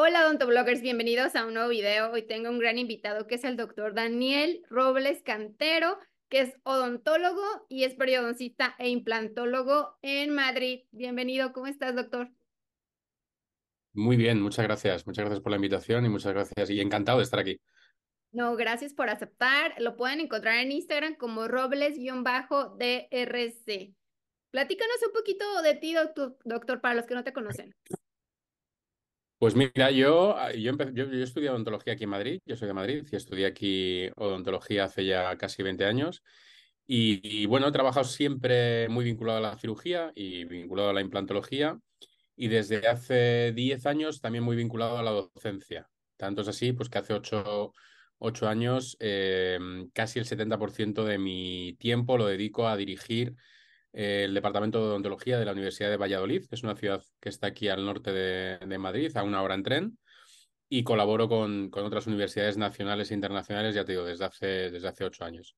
Hola odontobloggers, bienvenidos a un nuevo video. Hoy tengo un gran invitado que es el doctor Daniel Robles Cantero, que es odontólogo y es periodoncista e implantólogo en Madrid. Bienvenido, ¿cómo estás, doctor? Muy bien, muchas gracias. Muchas gracias por la invitación y muchas gracias y encantado de estar aquí. No, gracias por aceptar. Lo pueden encontrar en Instagram como robles-drc. Platícanos un poquito de ti, doctor, para los que no te conocen. Pues mira, yo, ah, yo, yo, yo, estudié odontología aquí en Madrid, yo soy de Madrid y estudié aquí odontología hace ya casi 20 años. Y, bueno, he trabajado siempre muy vinculado a la cirugía y vinculado a la implantología. Y desde hace 10 años también muy vinculado a la docencia. Tanto es así, pues que hace 8, años eh, casi el 70% de mi tiempo lo dedico a dirigir el Departamento de Odontología de la Universidad de Valladolid, que es una ciudad que está aquí al norte de, Madrid, a una hora en tren, y colaboro con, con, otras universidades nacionales e internacionales, ya te digo, desde hace, desde hace ocho años.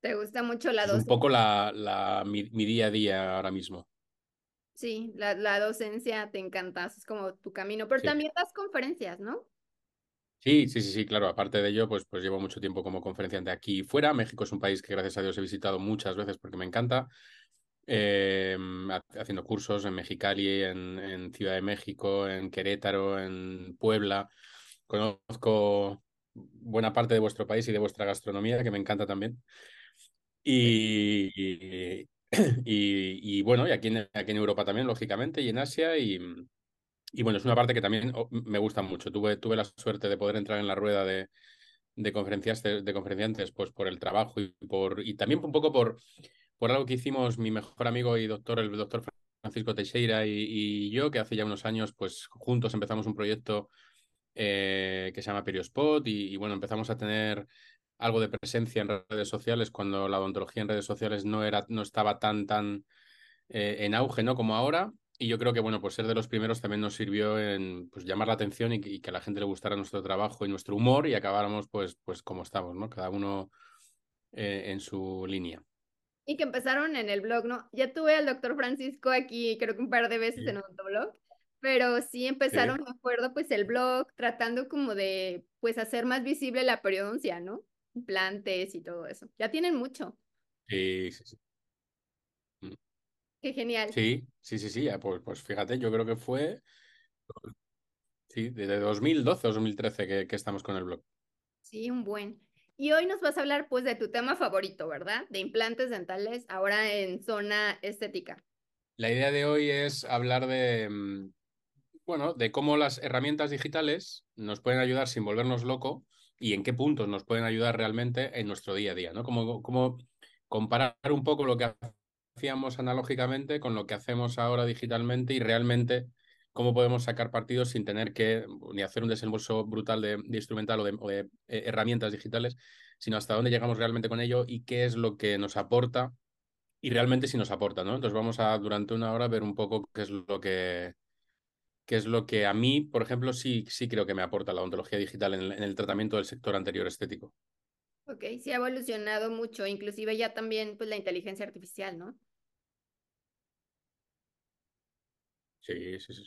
¿Te gusta mucho la docencia? Es un poco la, la, mi, día a día ahora mismo. Sí, la, la docencia te encanta, es como tu camino, pero también das conferencias, ¿no? Sí, sí, sí, sí, claro. Aparte de ello, pues, pues llevo mucho tiempo como conferenciante aquí fuera. México es un país que gracias a Dios he visitado muchas veces porque me encanta. Em, haciendo cursos en Mexicali, en, en, Ciudad de México, en Querétaro, en Puebla. Conozco buena parte de vuestro país y de vuestra gastronomía, que me encanta también. Y, y, y, bueno, y aquí en, aquí en Europa también, lógicamente, y en Asia. Y, y bueno, es una parte que también oh, me gusta mucho. Tuve, tuve la suerte de poder entrar en la rueda de, de, conferenciantes, de conferenciantes pues por el trabajo y, por, y también un poco por, por algo que hicimos mi mejor amigo y doctor, el doctor Francisco Teixeira y, yo, que hace ya unos años, pues juntos empezamos un proyecto eh, que se llama Periospot y, y, bueno, empezamos a tener algo de presencia en redes sociales cuando la odontología en redes sociales no, era, no estaba tan, tan eh, en auge ¿no? como ahora. Y yo creo que, bueno, pues ser de los primeros también nos sirvió en pues, llamar la atención y, que a la gente le gustara nuestro trabajo y nuestro humor y acabáramos pues, pues como estamos, ¿no? Cada uno eh, en su línea. Y que empezaron en el blog, ¿no? Ya tuve al doctor Francisco aquí, creo que un par de veces en otro blog, pero sí empezaron, me acuerdo, pues el blog tratando como de, pues hacer más visible la periodoncia, ¿no? Implantes y todo eso. Ya tienen mucho. Sí, sí, sí. Qué genial. Sí, sí, sí, sí. Pues, pues fíjate, yo creo que fue sí, desde 2012 o 2013 que, que estamos con el blog. Sí, un buen. Y hoy nos vas a hablar pues de tu tema favorito, ¿verdad? De implantes dentales, ahora en zona estética. La idea de hoy es hablar de, mm, bueno, de cómo las herramientas digitales nos pueden ayudar sin volvernos loco y en qué puntos nos pueden ayudar realmente en nuestro día a día, ¿no? Como, como comparar un poco lo que hacíamos analógicamente con lo que hacemos ahora digitalmente y realmente cómo podemos sacar partidos sin tener que ni hacer un desembolso brutal de, instrumental o de, eh, herramientas digitales, sino hasta dónde llegamos realmente con ello y qué es lo que nos aporta y realmente si nos aporta, ¿no? Entonces vamos a durante una hora ver un poco qué es lo que es lo que a mí, por ejemplo, sí, sí creo que me aporta la ontología digital en el tratamiento del sector anterior estético. Ok, sí ha evolucionado mucho, inclusive ya también pues la inteligencia artificial, ¿no? Sí, sí, sí.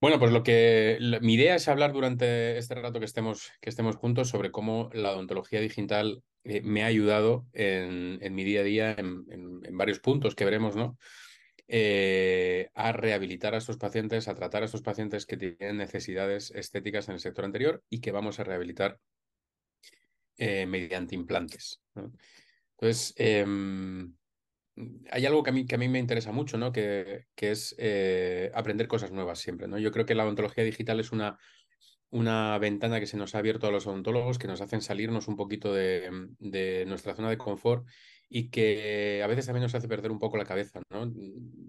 Bueno, pues lo que mi idea es hablar durante este rato que estemos, que estemos juntos sobre cómo la odontología digital eh, me ha ayudado en, en, mi día a día en, en, varios puntos que veremos, ¿no? Eh, a rehabilitar a estos pacientes, a tratar a estos pacientes que tienen necesidades estéticas en el sector anterior y que vamos a rehabilitar eh, mediante implantes. Entonces, em, hay algo que a, mí, que a mí me interesa mucho, ¿no? Que, que es eh, aprender cosas nuevas siempre. ¿no? Yo creo que la odontología digital es una, una ventana que se nos ha abierto a los odontólogos, que nos hacen salirnos un poquito de, de, nuestra zona de confort y que a veces también nos hace perder un poco la cabeza. ¿no?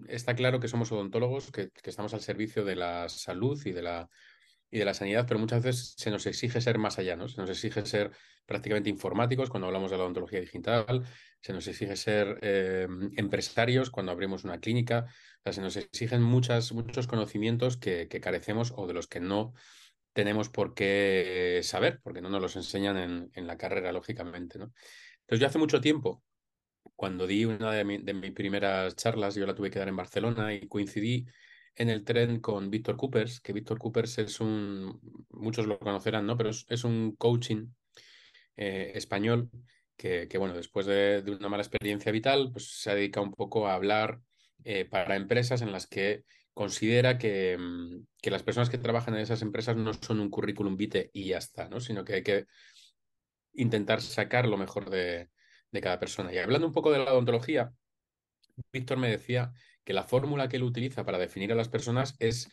Está claro que somos odontólogos, que, que estamos al servicio de la salud y de la y de la sanidad, pero muchas veces se nos exige ser más allá, ¿no? Se nos exige ser prácticamente informáticos cuando hablamos de la odontología digital, se nos exige ser eh, empresarios cuando abrimos una clínica, o se nos exigen muchas, muchos conocimientos que, carecemos o de los que no tenemos por qué saber, porque no nos los enseñan en, la carrera, lógicamente, ¿no? Entonces yo hace mucho tiempo, cuando di una de, de mis primeras charlas, yo la tuve que dar en Barcelona y coincidí en el tren con Víctor Coopers, que Víctor Coopers es un, muchos lo conocerán, ¿no? Pero es, un coaching eh, español que, bueno, después de, una mala experiencia vital, pues se dedica un poco a hablar eh, para empresas en las que considera que, mm, que, las personas que trabajan en esas empresas no son un currículum vitae y ya está, ¿no? Sino que hay que intentar sacar lo mejor de, de cada persona. Y hablando un poco de la odontología, Víctor me decía que la fórmula que él utiliza para definir a las personas es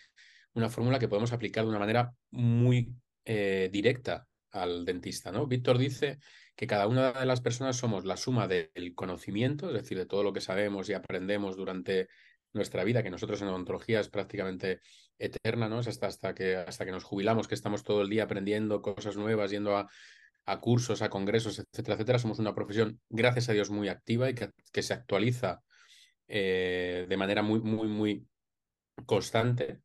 una fórmula que podemos aplicar de una manera muy eh, directa al dentista. ¿no? Víctor dice que cada una de las personas somos la suma del conocimiento, es decir, de todo lo que sabemos y aprendemos durante nuestra vida, que nosotros en odontología es prácticamente eterna, ¿no? Es hasta, hasta, que, hasta que nos jubilamos, que estamos todo el día aprendiendo cosas nuevas, yendo a, a cursos, a congresos, etcétera, etcétera. Somos una profesión, gracias a Dios, muy activa y que, que se actualiza eh, de manera muy, muy, muy constante,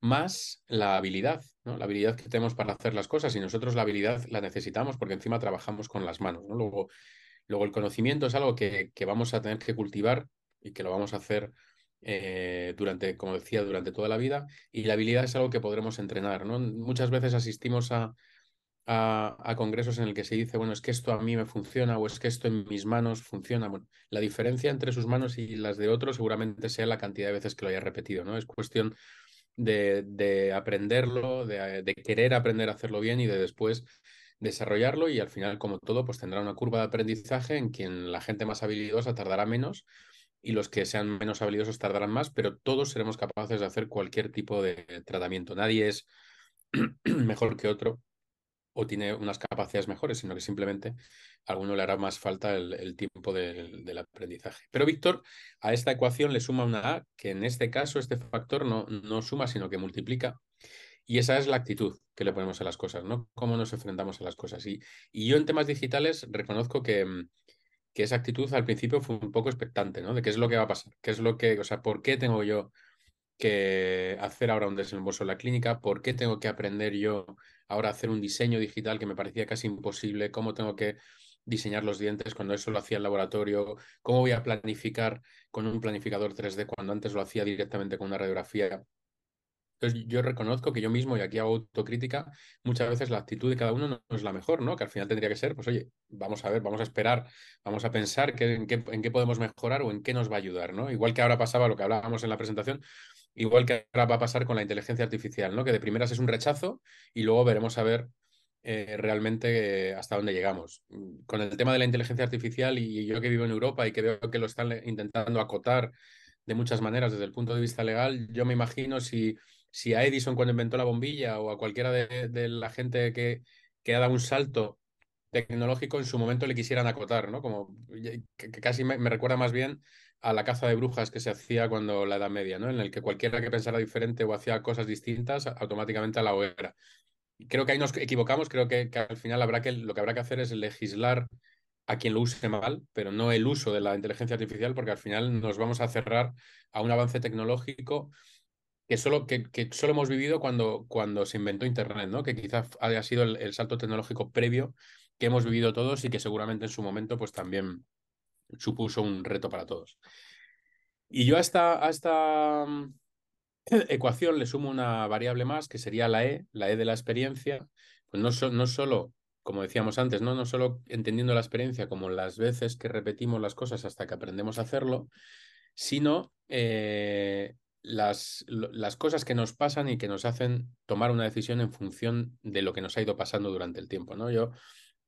más la habilidad, la habilidad que tenemos para hacer las cosas y nosotros la habilidad la necesitamos porque encima trabajamos con las manos. ¿no? Luego, luego el conocimiento es algo que, que, vamos a tener que cultivar y que lo vamos a hacer eh, durante, como decía, durante toda la vida y la habilidad es algo que podremos entrenar. Muchas veces asistimos a, a, congresos en el que se dice, bueno, es que esto a mí me funciona o es que esto en mis manos funciona. Bueno, la diferencia entre sus manos y las de otros seguramente sea la cantidad de veces que lo haya repetido, ¿no? Es cuestión de, de aprenderlo, de, de, querer aprender a hacerlo bien y de después desarrollarlo y al final, como todo, pues tendrá una curva de aprendizaje en quien la gente más habilidosa tardará menos y los que sean menos habilidosos tardarán más, pero todos seremos capaces de hacer cualquier tipo de tratamiento. Nadie es mejor que otro o tiene unas capacidades mejores, sino que simplemente a alguno le hará más falta el, tiempo del, aprendizaje. Pero Víctor a esta ecuación le suma una A que en este caso este factor no, no suma, sino que multiplica. Y esa es la actitud que le ponemos a las cosas, ¿no? Cómo nos enfrentamos a las cosas. Y, y yo en temas digitales reconozco que, que esa actitud al principio fue un poco expectante, ¿no? De qué es lo que va a pasar, qué es lo que, o sea, ¿por qué tengo yo que hacer ahora un desembolso en la clínica? ¿Por qué tengo que aprender yo ahora hacer un diseño digital que me parecía casi imposible? ¿Cómo tengo que diseñar los dientes cuando eso lo hacía el laboratorio? ¿Cómo voy a planificar con un planificador 3D cuando antes lo hacía directamente con una radiografía? Entonces yo reconozco que yo mismo, y aquí hago autocrítica, muchas veces la actitud de cada uno no es la mejor, ¿no? Que al final tendría que ser, pues oye, vamos a ver, vamos a esperar, vamos a pensar en, qué, en qué podemos mejorar o en qué nos va a ayudar, ¿no? Igual que ahora pasaba lo que hablábamos en la presentación, Igual que ahora va a pasar con la inteligencia artificial, ¿no? Que de primeras es un rechazo y luego veremos a ver eh, realmente hasta dónde llegamos. Con el tema de la inteligencia artificial y yo que vivo en Europa y que veo que lo están intentando acotar de muchas maneras desde el punto de vista legal, yo me imagino si, si a Edison cuando inventó la bombilla o a cualquiera de, la gente que, que ha dado un salto tecnológico en su momento le quisieran acotar, ¿no? Como que, casi me, recuerda más bien a la caza de brujas que se hacía cuando la Edad Media, ¿no? En el que cualquiera que pensara diferente o hacía cosas distintas, automáticamente a la hoguera. Creo que ahí nos equivocamos, creo que, al final habrá que, lo que habrá que hacer es legislar a quien lo use mal, pero no el uso de la inteligencia artificial, porque al final nos vamos a cerrar a un avance tecnológico que solo, que, solo hemos vivido cuando, cuando se inventó Internet, ¿no? que quizás haya sido el, salto tecnológico previo que hemos vivido todos y que seguramente en su momento pues también supuso un reto para todos. Y yo a esta, mm, ecuación le sumo una variable más, que sería la E, la E de la experiencia, pues no, no solo, como decíamos antes, ¿no? no solo entendiendo la experiencia como las veces que repetimos las cosas hasta que aprendemos a hacerlo, sino eh, las, las cosas que nos pasan y que nos hacen tomar una decisión en función de lo que nos ha ido pasando durante el tiempo. ¿no? Yo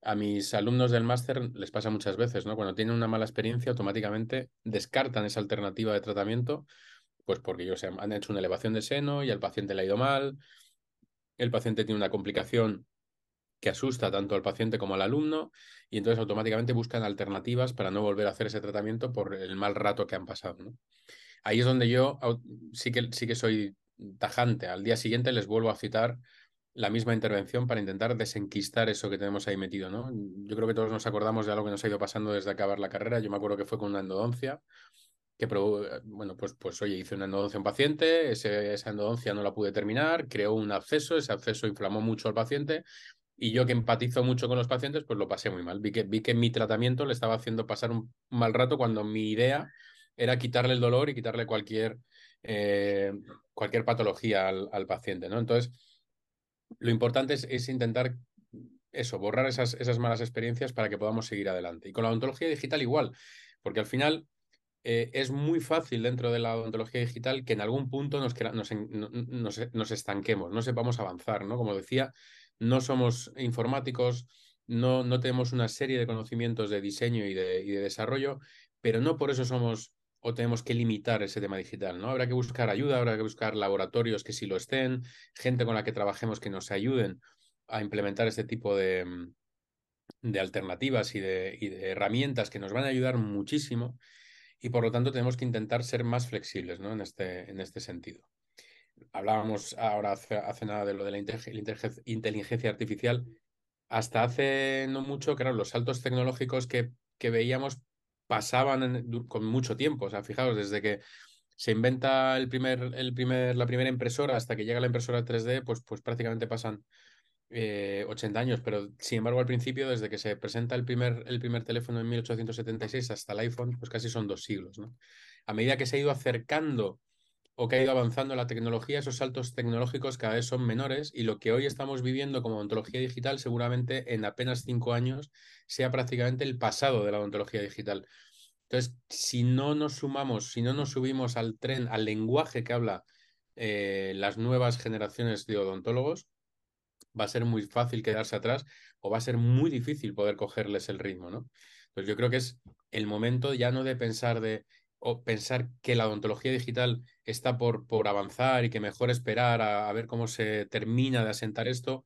a mis alumnos del máster les pasa muchas veces, ¿no? Cuando tienen una mala experiencia, automáticamente descartan esa alternativa de tratamiento, pues porque ellos han hecho una elevación de seno y al paciente le ha ido mal, el paciente tiene una complicación que asusta tanto al paciente como al alumno y entonces automáticamente buscan alternativas para no volver a hacer ese tratamiento por el mal rato que han pasado. ¿no? Ahí es donde yo sí que, sí que soy tajante. Al día siguiente les vuelvo a citar la misma intervención para intentar desenquistar eso que tenemos ahí metido, ¿no? Yo creo que todos nos acordamos de algo que nos ha ido pasando desde acabar la carrera. Yo me acuerdo que fue con una endodoncia, que, bueno, pues, pues oye, hice una endodoncia a un paciente, esa endodoncia no la pude terminar, creó un absceso, ese absceso inflamó mucho al paciente y yo que empatizo mucho con los pacientes, pues lo pasé muy mal. Vi que, vi que mi tratamiento le estaba haciendo pasar un mal rato cuando mi idea era quitarle el dolor y quitarle cualquier eh, cualquier patología al, paciente, ¿no? Entonces, lo importante es, intentar eso, borrar esas, malas experiencias para que podamos seguir adelante. Y con la odontología digital igual, porque al final eh, es muy fácil dentro de la odontología digital que en algún punto nos, estanquemos, no sepamos avanzar, ¿no? Como decía, no somos informáticos, no, no tenemos una serie de conocimientos de diseño y de, y de desarrollo, pero no por eso somos o tenemos que limitar ese tema digital, ¿no? Habrá que buscar ayuda, habrá que buscar laboratorios que sí lo estén, gente con la que trabajemos que nos ayuden a implementar este tipo de, de alternativas y de, y de, herramientas que nos van a ayudar muchísimo y por lo tanto tenemos que intentar ser más flexibles ¿no? en, este, en este sentido. Hablábamos ahora hace, hace nada de lo de la inteligencia artificial. Hasta hace no mucho, claro, los saltos tecnológicos que, que veíamos pasaban con mucho tiempo. O sea, fijaos, desde que se inventa el primer, el primer, la primera impresora hasta que llega la impresora 3D, pues, pues prácticamente pasan 80 eh, años, pero sin embargo al principio, desde que se presenta el primer, el primer teléfono en 1876 hasta el iPhone, pues casi son dos siglos. A medida que se ha ido acercando o que ha ido avanzando la tecnología, esos saltos tecnológicos cada vez son menores y lo que hoy estamos viviendo como odontología digital seguramente en apenas cinco años sea prácticamente el pasado de la odontología digital. Entonces, si no nos sumamos, si no nos subimos al tren, al lenguaje que habla eh, las nuevas generaciones de odontólogos, va a ser muy fácil quedarse atrás o va a ser muy difícil poder cogerles el ritmo, ¿no? Pues yo creo que es el momento ya no de pensar de o pensar que la odontología digital está por, por avanzar y que mejor esperar a, ver cómo se termina de asentar esto,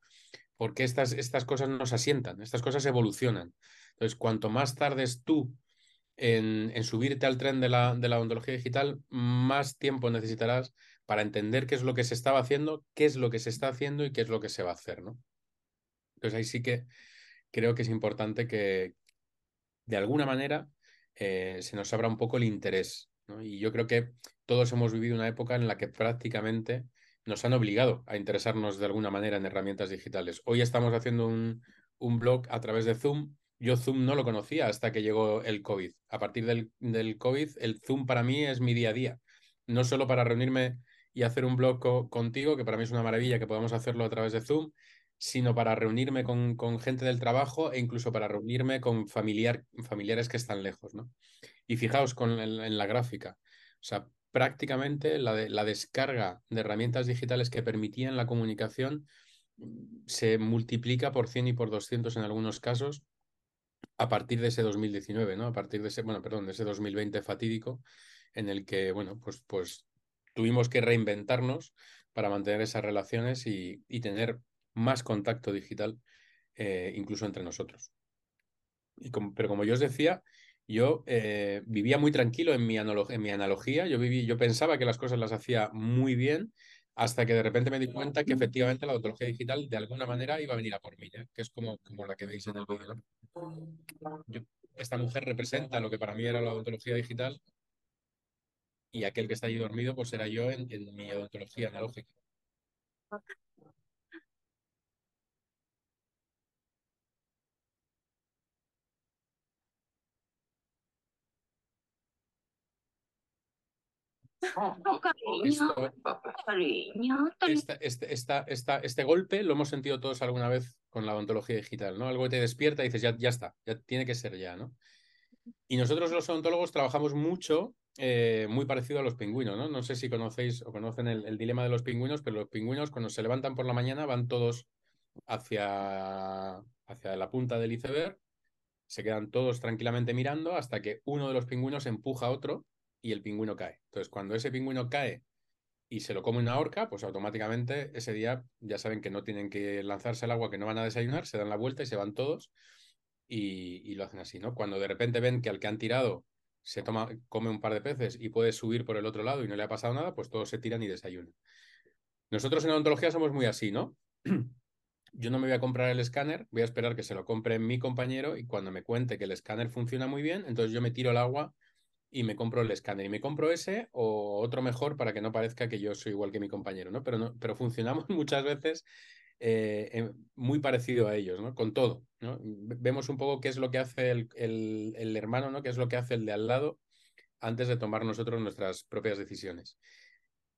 porque estas, estas cosas no se asientan, estas cosas evolucionan. Entonces, cuanto más tardes tú en, en, subirte al tren de la, de la odontología digital, más tiempo necesitarás para entender qué es lo que se estaba haciendo, qué es lo que se está haciendo y qué es lo que se va a hacer, ¿no? Entonces ahí sí que creo que es importante que de alguna manera eh, se nos abra un poco el interés. Y yo creo que todos hemos vivido una época en la que prácticamente nos han obligado a interesarnos de alguna manera en herramientas digitales. Hoy estamos haciendo un, un blog a través de Zoom. Yo Zoom no lo conocía hasta que llegó el COVID. A partir del, del COVID, el Zoom para mí es mi día a día. No solo para reunirme y hacer un blog contigo, que para mí es una maravilla que podamos hacerlo a través de Zoom, sino para reunirme con, con gente del trabajo e incluso para reunirme con familiar, familiares que están lejos. ¿no? Y fijaos con, en, la gráfica, o sea, prácticamente la, la descarga de herramientas digitales que permitían la comunicación mm, se multiplica por 100 y por 200 en algunos casos a partir de ese 2019, ¿no? A partir de ese, bueno, perdón, de ese 2020 fatídico en el que, bueno, pues, pues tuvimos que reinventarnos para mantener esas relaciones y, tener más contacto digital, eh, incluso entre nosotros. Y pero como yo os decía, yo eh, vivía muy tranquilo en mi, en mi analogía, yo, viví, yo pensaba que las cosas las hacía muy bien, hasta que de repente me di cuenta que efectivamente la odontología digital de alguna manera iba a venir a por mí, que es como, como la que veis en el vídeo. esta mujer representa lo que para mí era la odontología digital y aquel que está allí dormido, pues era yo en, mi odontología analógica. Este, este golpe lo hemos sentido todos alguna vez con la odontología digital, ¿no? Algo que te despierta y dices, ya, ya está, ya tiene que ser ya, ¿no? Y nosotros los odontólogos trabajamos mucho eh, muy parecido a los pingüinos, ¿no? No sé si conocéis o conocen el, dilema de los pingüinos, pero los pingüinos cuando se levantan por la mañana van todos hacia, hacia la punta del iceberg, se quedan todos tranquilamente mirando hasta que uno de los pingüinos empuja a otro y el pingüino cae. Entonces, cuando ese pingüino cae y se lo come una horca, pues automáticamente ese día ya saben que no tienen que lanzarse al agua, que no van a desayunar, se dan la vuelta y se van todos y, y lo hacen así, ¿no? Cuando de repente ven que al que han tirado se toma, come un par de peces y puede subir por el otro lado y no le ha pasado nada, pues todos se tiran y desayunan. Nosotros en odontología somos muy así, ¿no? Yo no me voy a comprar el escáner, voy a esperar que se lo compre mi compañero y cuando me cuente que el escáner funciona muy bien, entonces yo me tiro al agua y me compro el escáner. Y me compro ese o otro mejor para que no parezca que yo soy igual que mi compañero, ¿no? Pero, no, pero funcionamos muchas veces eh, muy parecido a ellos, ¿no? Con todo, ¿no? Vemos un poco qué es lo que hace el, el, hermano, ¿no? Qué es lo que hace el de al lado antes de tomar nosotros nuestras propias decisiones.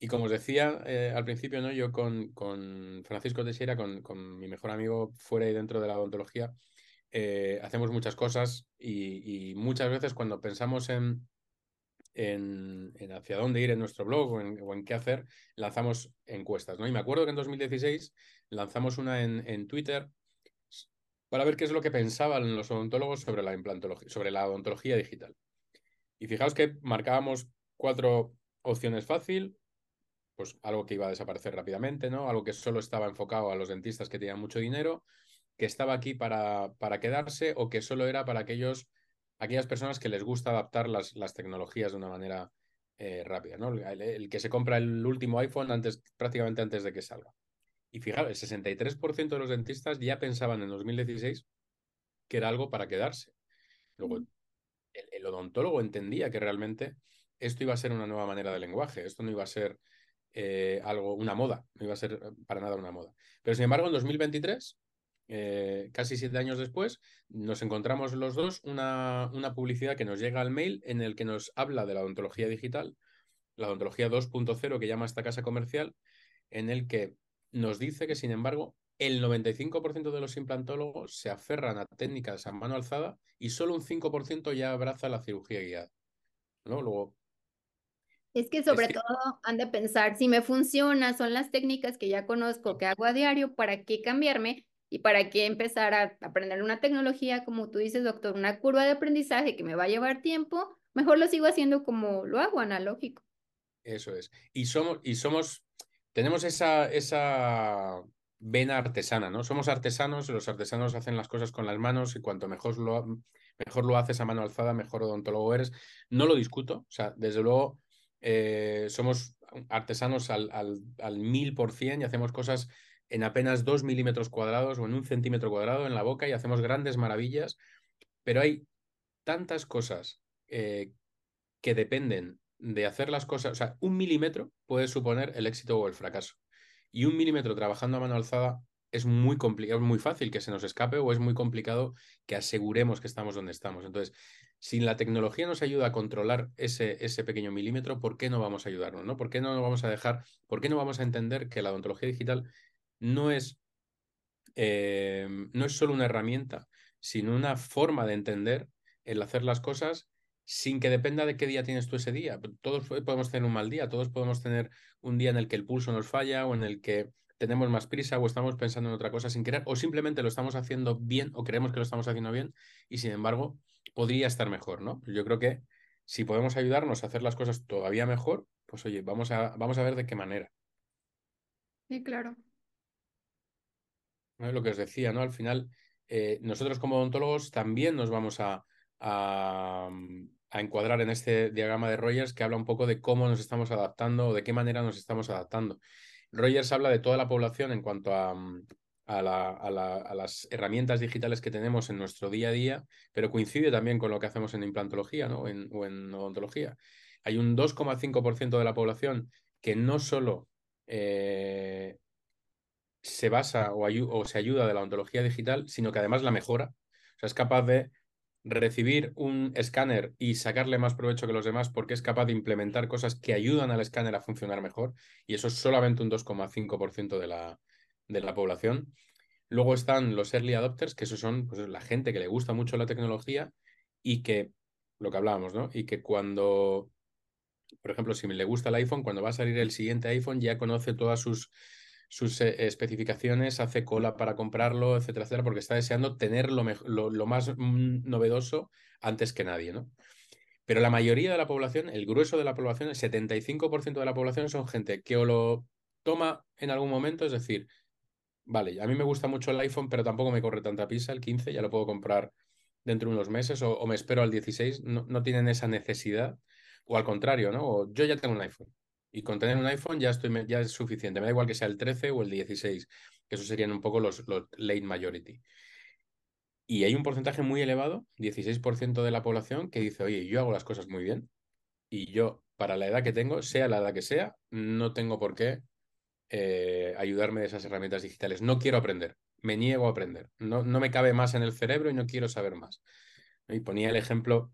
Y como os decía eh, al principio, ¿no? yo con, con Francisco Teixeira, con, con, mi mejor amigo fuera y dentro de la odontología, eh, hacemos muchas cosas y, muchas veces cuando pensamos en, en, hacia dónde ir en nuestro blog o en, qué hacer, lanzamos encuestas. ¿no? Y me acuerdo que en 2016 lanzamos una en, en Twitter para ver qué es lo que pensaban los odontólogos sobre la implantología, sobre la odontología digital. Y fijaos que marcábamos cuatro opciones fácil, pues algo que iba a desaparecer rápidamente, ¿no? Algo que solo estaba enfocado a los dentistas que tenían mucho dinero, que estaba aquí para, para quedarse o que solo era para aquellos, aquellas personas que les gusta adaptar las, las tecnologías de una manera eh, rápida, ¿no? El, que se compra el último iPhone antes, prácticamente antes de que salga. Y fijaos, el 63% de los dentistas ya pensaban en 2016 que era algo para quedarse. Luego, el odontólogo entendía que realmente esto iba a ser una nueva manera de lenguaje, esto no iba a ser eh, algo, una moda, no iba a ser eh, para nada una moda. Pero sin embargo, en 2023, eh, casi siete años después, nos encontramos los dos una, una publicidad que nos llega al mail en el que nos habla de la odontología digital, la odontología 2.0 que llama esta casa comercial, en el que nos dice que, sin embargo, el 95% de los implantólogos se aferran a técnicas a mano alzada y solo un 5% ya abraza la cirugía guiada. ¿no? Luego, es que sobre todo han de pensar, si me funciona, son las técnicas que ya conozco, que hago a diario, ¿para qué cambiarme? Y para qué empezar a aprender una tecnología, como tú dices, doctor, una curva de aprendizaje que me va a llevar tiempo, mejor lo sigo haciendo como lo hago, analógico. Eso es. Y somos, y somos, tenemos esa, esa vena artesana, ¿no? Somos artesanos, los artesanos hacen las cosas con las manos y cuanto mejor lo, mejor lo haces a mano alzada, mejor odontólogo eres. No lo discuto, o sea, desde luego eh, somos artesanos al, mil por cien y hacemos cosas en apenas dos milímetros cuadrados o en un centímetro cuadrado en la boca y hacemos grandes maravillas, pero hay tantas cosas eh, que dependen de hacer las cosas, o sea, un milímetro puede suponer el éxito o el fracaso. Y un milímetro trabajando a mano alzada es muy complicado, es muy fácil que se nos escape o es muy complicado que aseguremos que estamos donde estamos. Entonces, si la tecnología nos ayuda a controlar ese, ese pequeño milímetro, ¿por qué no vamos a ayudarnos? ¿no? ¿Por qué no nos vamos a dejar, por qué no vamos a entender que la odontología digital no es, eh, no es solo una herramienta, sino una forma de entender el hacer las cosas sin que dependa de qué día tienes tú ese día. Todos podemos tener un mal día, todos podemos tener un día en el que el pulso nos falla o en el que tenemos más prisa o estamos pensando en otra cosa sin querer o simplemente lo estamos haciendo bien o creemos que lo estamos haciendo bien y sin embargo podría estar mejor, ¿no? Yo creo que si podemos ayudarnos a hacer las cosas todavía mejor, pues oye, vamos a, vamos a ver de qué manera. Sí, claro. Lo que os decía, ¿no? Al final, eh, nosotros como odontólogos también nos vamos a, a, a, encuadrar en este diagrama de Rogers que habla un poco de cómo nos estamos adaptando o de qué manera nos estamos adaptando. Rogers habla de toda la población en cuanto a, a, las herramientas digitales que tenemos en nuestro día a día, pero coincide también con lo que hacemos en implantología ¿no? o en odontología. Hay un 2,5% de la población que no solo eh, se basa o, o, se ayuda de la odontología digital, sino que además la mejora. O sea, es capaz de recibir un escáner y sacarle más provecho que los demás porque es capaz de implementar cosas que ayudan al escáner a funcionar mejor. Y eso es solamente un 2,5% de la, de la población. Luego están los early adopters, que eso son pues, la gente que le gusta mucho la tecnología y que, lo que hablábamos, ¿no? Y que cuando, por ejemplo, si le gusta el iPhone, cuando va a salir el siguiente iPhone ya conoce todas sus, sus eh, especificaciones, hace cola para comprarlo, etcétera, etcétera, porque está deseando tener lo, lo, más mm, novedoso antes que nadie, ¿no? Pero la mayoría de la población, el grueso de la población, el 75% de la población son gente que o lo toma en algún momento, es decir, vale, a mí me gusta mucho el iPhone, pero tampoco me corre tanta pisa, el 15 ya lo puedo comprar dentro de unos meses o, me espero al 16, no, tienen esa necesidad, o al contrario, ¿no? yo ya tengo un iPhone y con tener un iPhone ya, estoy, ya es suficiente, me da igual que sea el 13 o el 16, que esos serían un poco los, late majority. Y hay un porcentaje muy elevado, 16% de la población, que dice, oye, yo hago las cosas muy bien y yo, para la edad que tengo, sea la edad que sea, no tengo por qué eh, ayudarme de esas herramientas digitales. No quiero aprender, me niego a aprender. No, no me cabe más en el cerebro y no quiero saber más. Y ponía el ejemplo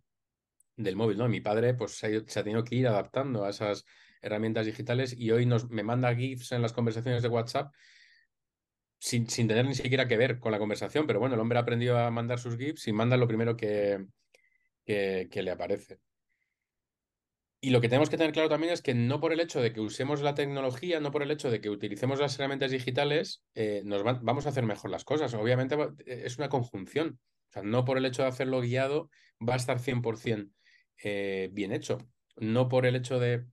del móvil, ¿no? Mi padre pues se ha, tenido que ir adaptando a esas herramientas digitales y hoy nos, me manda GIFs en las conversaciones de WhatsApp sin, sin, tener ni siquiera que ver con la conversación, pero bueno, el hombre ha aprendido a mandar sus GIFs y manda lo primero que, que, le aparece. Y lo que tenemos que tener claro también es que no por el hecho de que usemos la tecnología, no por el hecho de que utilicemos las herramientas digitales, eh, nos vamos a hacer mejor las cosas. Obviamente es una conjunción. O sea, no por el hecho de hacerlo guiado va a estar 100% eh, bien hecho. No por el hecho de,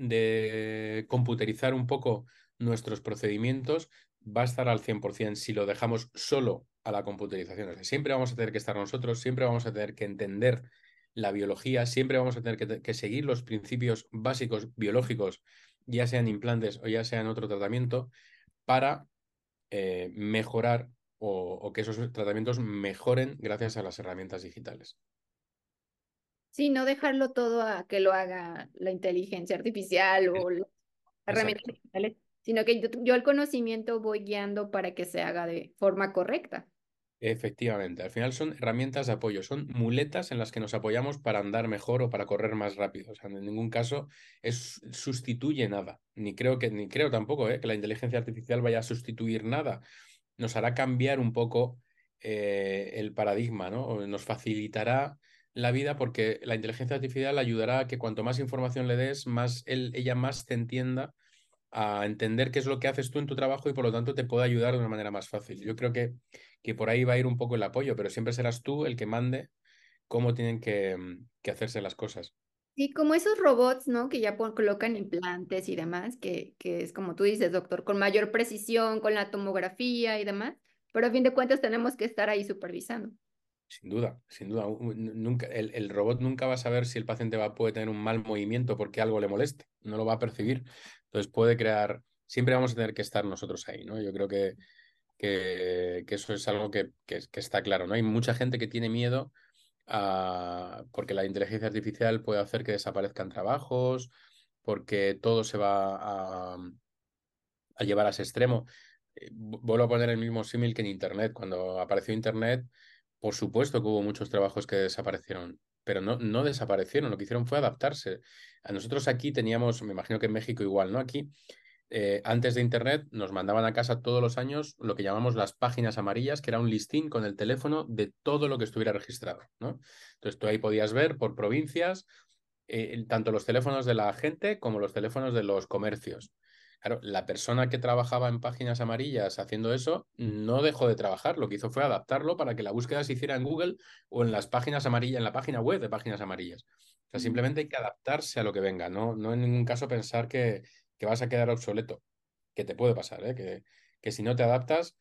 de computerizar un poco nuestros procedimientos va a estar al 100% si lo dejamos solo a la computerización. siempre vamos a tener que estar nosotros, siempre vamos a tener que entender la biología, siempre vamos a tener que, seguir los principios básicos biológicos, ya sean implantes o ya sean otro tratamiento, para eh, mejorar o, que esos tratamientos mejoren gracias a las herramientas digitales. Sí, no dejarlo todo a que lo haga la inteligencia artificial o las herramientas digitales, sino que yo, yo el conocimiento voy guiando para que se haga de forma correcta. Efectivamente, al final son herramientas de apoyo, son muletas en las que nos apoyamos para andar mejor o para correr más rápido. O sea, en ningún caso es, sustituye nada. Ni creo que, ni creo tampoco ¿eh? que la inteligencia artificial vaya a sustituir nada. Nos hará cambiar un poco eh, el paradigma, ¿no? Nos facilitará la vida porque la inteligencia artificial ayudará a que cuanto más información le des, más él, ella más te entienda a entender qué es lo que haces tú en tu trabajo y por lo tanto te puede ayudar de una manera más fácil. Yo creo que, que por ahí va a ir un poco el apoyo, pero siempre serás tú el que mande cómo tienen que, mm, que hacerse las cosas. Sí, como esos robots, ¿no? Que ya colocan implantes y demás, que, que es como tú dices, doctor, con mayor precisión, con la tomografía y demás, pero a fin de cuentas tenemos que estar ahí supervisando. Sin duda, sin duda. Nunca, el, el, robot nunca va a saber si el paciente va, puede tener un mal movimiento porque algo le moleste, no lo va a percibir. Entonces puede crear, siempre vamos a tener que estar nosotros ahí, ¿no? Yo creo que, que, eso es algo que, que, está claro, ¿no? Hay mucha gente que tiene miedo a, porque la inteligencia artificial puede hacer que desaparezcan trabajos, porque todo se va a, a llevar a ese extremo. Eh, vuelvo a poner el mismo símil que en Internet. Cuando apareció Internet, por supuesto que hubo muchos trabajos que desaparecieron, pero no, no desaparecieron, lo que hicieron fue adaptarse. A nosotros aquí teníamos, me imagino que en México igual, ¿no? Aquí, eh, antes de Internet, nos mandaban a casa todos los años lo que llamamos las páginas amarillas, que era un listín con el teléfono de todo lo que estuviera registrado, ¿no? Entonces tú ahí podías ver por provincias eh, tanto los teléfonos de la gente como los teléfonos de los comercios. Claro, la persona que trabajaba en páginas amarillas haciendo eso no dejó de trabajar, lo que hizo fue adaptarlo para que la búsqueda se hiciera en Google o en las páginas amarillas, en la página web de páginas amarillas. O sea, simplemente hay que adaptarse a lo que venga, no, no en ningún caso pensar que, que vas a quedar obsoleto, que te puede pasar, ¿eh? que, que si no te adaptas,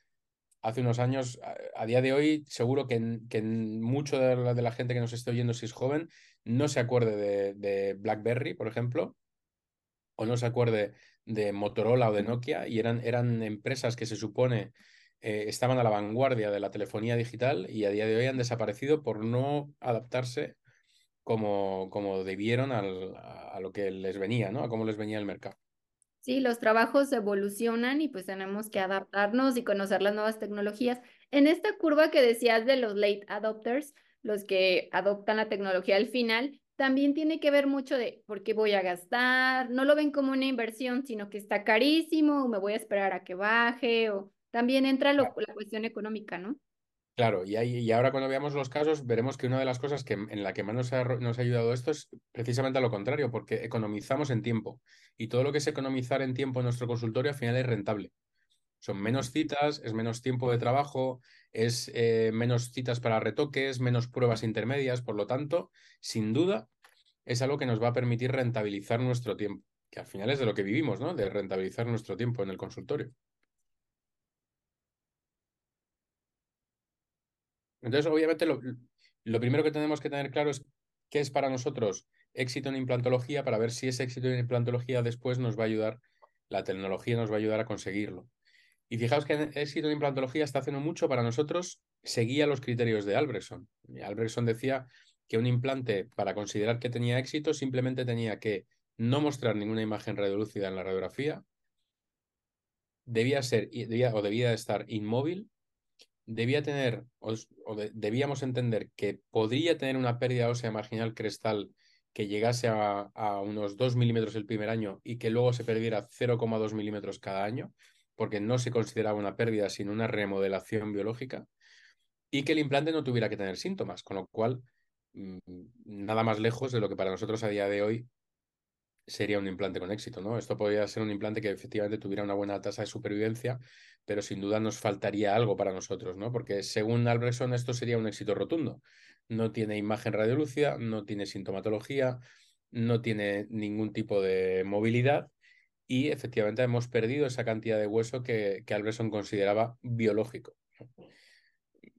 hace unos años, a, día de hoy, seguro que, que mucho de la, de la, gente que nos esté oyendo, si es joven, no se acuerde de, de BlackBerry, por ejemplo, o no se acuerde de Motorola o de Nokia y eran, eran empresas que se supone eh, estaban a la vanguardia de la telefonía digital y a día de hoy han desaparecido por no adaptarse como, como debieron al, a lo que les venía, ¿no? A cómo les venía el mercado. Sí, los trabajos evolucionan y pues tenemos que adaptarnos y conocer las nuevas tecnologías. En esta curva que decías de los late adopters, los que adoptan la tecnología al final, también tiene que ver mucho de por qué voy a gastar, no lo ven como una inversión, sino que está carísimo, o me voy a esperar a que baje, o también entra la cuestión económica, ¿no? Claro, y, ahí, y ahora cuando veamos los casos, veremos que una de las cosas que en la que más nos ha, nos ha ayudado esto es precisamente a lo contrario, porque economizamos en tiempo. Y todo lo que es economizar en tiempo en nuestro consultorio al final es rentable. Son menos citas, es menos tiempo de trabajo, es eh, menos citas para retoques, menos pruebas intermedias, por lo tanto, sin duda, es algo que nos va a permitir rentabilizar nuestro tiempo, que al final es de lo que vivimos, ¿no? De rentabilizar nuestro tiempo en el consultorio. Entonces, obviamente, lo, lo primero que tenemos que tener claro es qué es para nosotros éxito en implantología para ver si ese éxito en implantología después nos va a ayudar, la tecnología nos va a ayudar a conseguirlo. Y fijaos que el éxito de implantología está haciendo mucho para nosotros, seguía los criterios de Albrechtson. Albrechtson decía que un implante, para considerar que tenía éxito, simplemente tenía que no mostrar ninguna imagen radiolúcida en la radiografía, debía ser o debía estar inmóvil, debía tener, o, debíamos entender que podría tener una pérdida ósea marginal crestal que llegase a, a unos 2 milímetros el primer año y que luego se perdiera 0,2 milímetros cada año, porque no se consideraba una pérdida, sino una remodelación biológica, y que el implante no tuviera que tener síntomas, con lo cual, mm, nada más lejos de lo que para nosotros a día de hoy sería un implante con éxito, ¿no? Esto podría ser un implante que efectivamente tuviera una buena tasa de supervivencia, pero sin duda nos faltaría algo para nosotros, ¿no? Porque según Albrechtson esto sería un éxito rotundo. No tiene imagen radiolúcida, no tiene sintomatología, no tiene ningún tipo de movilidad y efectivamente hemos perdido esa cantidad de hueso que, que Albrechtson consideraba biológico.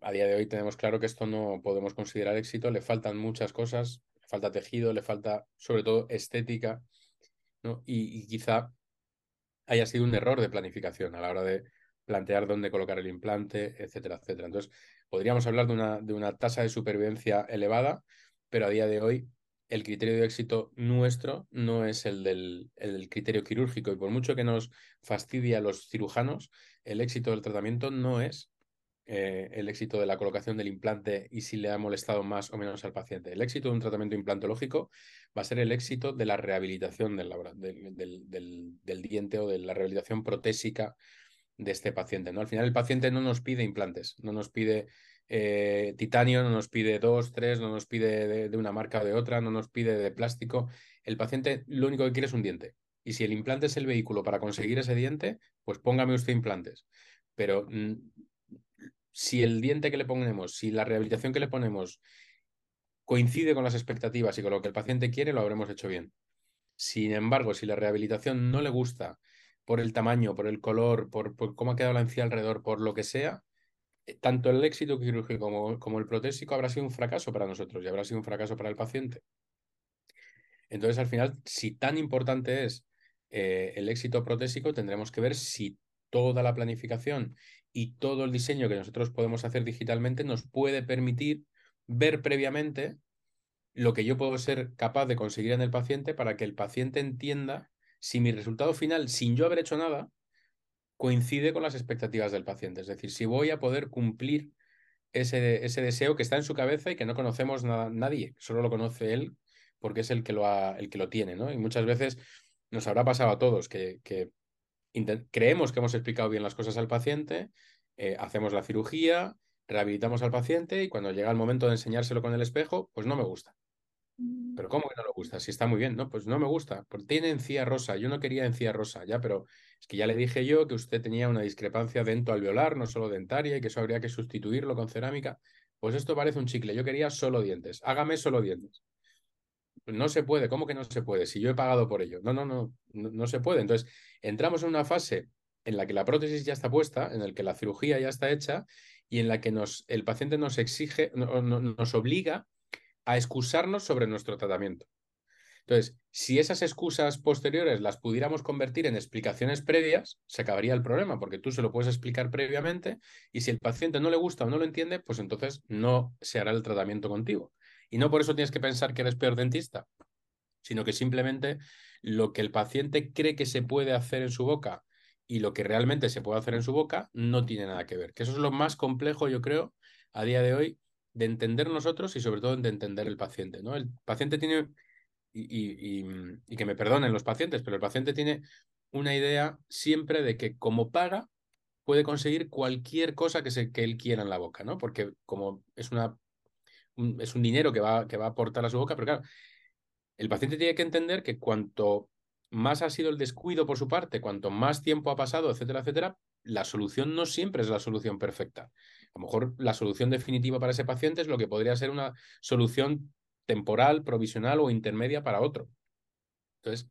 A día de hoy tenemos claro que esto no podemos considerar éxito, le faltan muchas cosas, le falta tejido, le falta sobre todo estética, y, quizá haya sido un error de planificación a la hora de plantear dónde colocar el implante, etcétera, etcétera. Entonces, podríamos hablar de una, de una tasa de supervivencia elevada, pero a día de hoy el criterio de éxito nuestro no es el del, el criterio quirúrgico y por mucho que nos fastidie a los cirujanos, el éxito del tratamiento no es eh, el éxito de la colocación del implante y si le ha molestado más o menos al paciente. El éxito de un tratamiento implantológico va a ser el éxito de la rehabilitación del, del, diente o de la rehabilitación protésica de este paciente. ¿no? Al final el paciente no nos pide implantes, no nos pide eh, titanio, no nos pide dos, tres, no nos pide de, una marca o de otra, no nos pide de plástico. El paciente lo único que quiere es un diente. Y si el implante es el vehículo para conseguir ese diente, pues póngame usted implantes. Pero mm, si el diente que le ponemos, si la rehabilitación que le ponemos coincide con las expectativas y con lo que el paciente quiere, lo habremos hecho bien. Sin embargo, si la rehabilitación no le gusta por el tamaño, por el color, por, cómo ha quedado la encía alrededor, por lo que sea, tanto el éxito quirúrgico como, como, el protésico habrá sido un fracaso para nosotros y habrá sido un fracaso para el paciente. Entonces, al final, si tan importante es eh, el éxito protésico, tendremos que ver si toda la planificación y todo el diseño que nosotros podemos hacer digitalmente nos puede permitir ver previamente lo que yo puedo ser capaz de conseguir en el paciente para que el paciente entienda si mi resultado final, sin yo haber hecho nada, coincide con las expectativas del paciente. Es decir, si voy a poder cumplir ese, ese deseo que está en su cabeza y que no conocemos nadie, solo lo conoce él porque es el que lo, ha, el que lo tiene. ¿no? Y muchas veces nos habrá pasado a todos que, que creemos que hemos explicado bien las cosas al paciente, eh, hacemos la cirugía, rehabilitamos al paciente y cuando llega el momento de enseñárselo con el espejo, pues no me gusta. Mm. Pero ¿cómo que no le gusta? Si está muy bien, ¿no? Pues no me gusta. Porque tiene encía rosa. Yo no quería encía rosa, ya, pero es que ya le dije yo que usted tenía una discrepancia dento alveolar, no solo dentaria, y que eso habría que sustituirlo con cerámica. Pues esto parece un chicle. Yo quería solo dientes. Hágame solo dientes. No se puede, ¿cómo que no se puede? Si yo he pagado por ello. No, no, no, no, se puede. Entonces, entramos en una fase en la que la prótesis ya está puesta, en la que la cirugía ya está hecha y en la que nos, el paciente nos exige, nos obliga a excusarnos sobre nuestro tratamiento. Entonces, si esas excusas posteriores las pudiéramos convertir en explicaciones previas, se acabaría el problema, porque tú se lo puedes explicar previamente y si el paciente no le gusta o no lo entiende, pues entonces no se hará el tratamiento contigo. Y no por eso tienes que pensar que eres peor dentista, sino que simplemente lo que el paciente cree que se puede hacer en su boca y lo que realmente se puede hacer en su boca no tiene nada que ver. Que eso es lo más complejo, yo creo, a día de hoy, de entender nosotros y sobre todo de entender el paciente. ¿no? El paciente tiene, y, y que me perdonen los pacientes, pero el paciente tiene una idea siempre de que como paga, puede conseguir cualquier cosa que, que él quiera en la boca, ¿no? Porque como es una es un dinero que va, que va a aportar a su boca, pero claro, el paciente tiene que entender que cuanto más ha sido el descuido por su parte, cuanto más tiempo ha pasado, etcétera, etcétera, la solución no siempre es la solución perfecta. A lo mejor la solución definitiva para ese paciente es lo que podría ser una solución temporal, provisional o intermedia para otro. Entonces,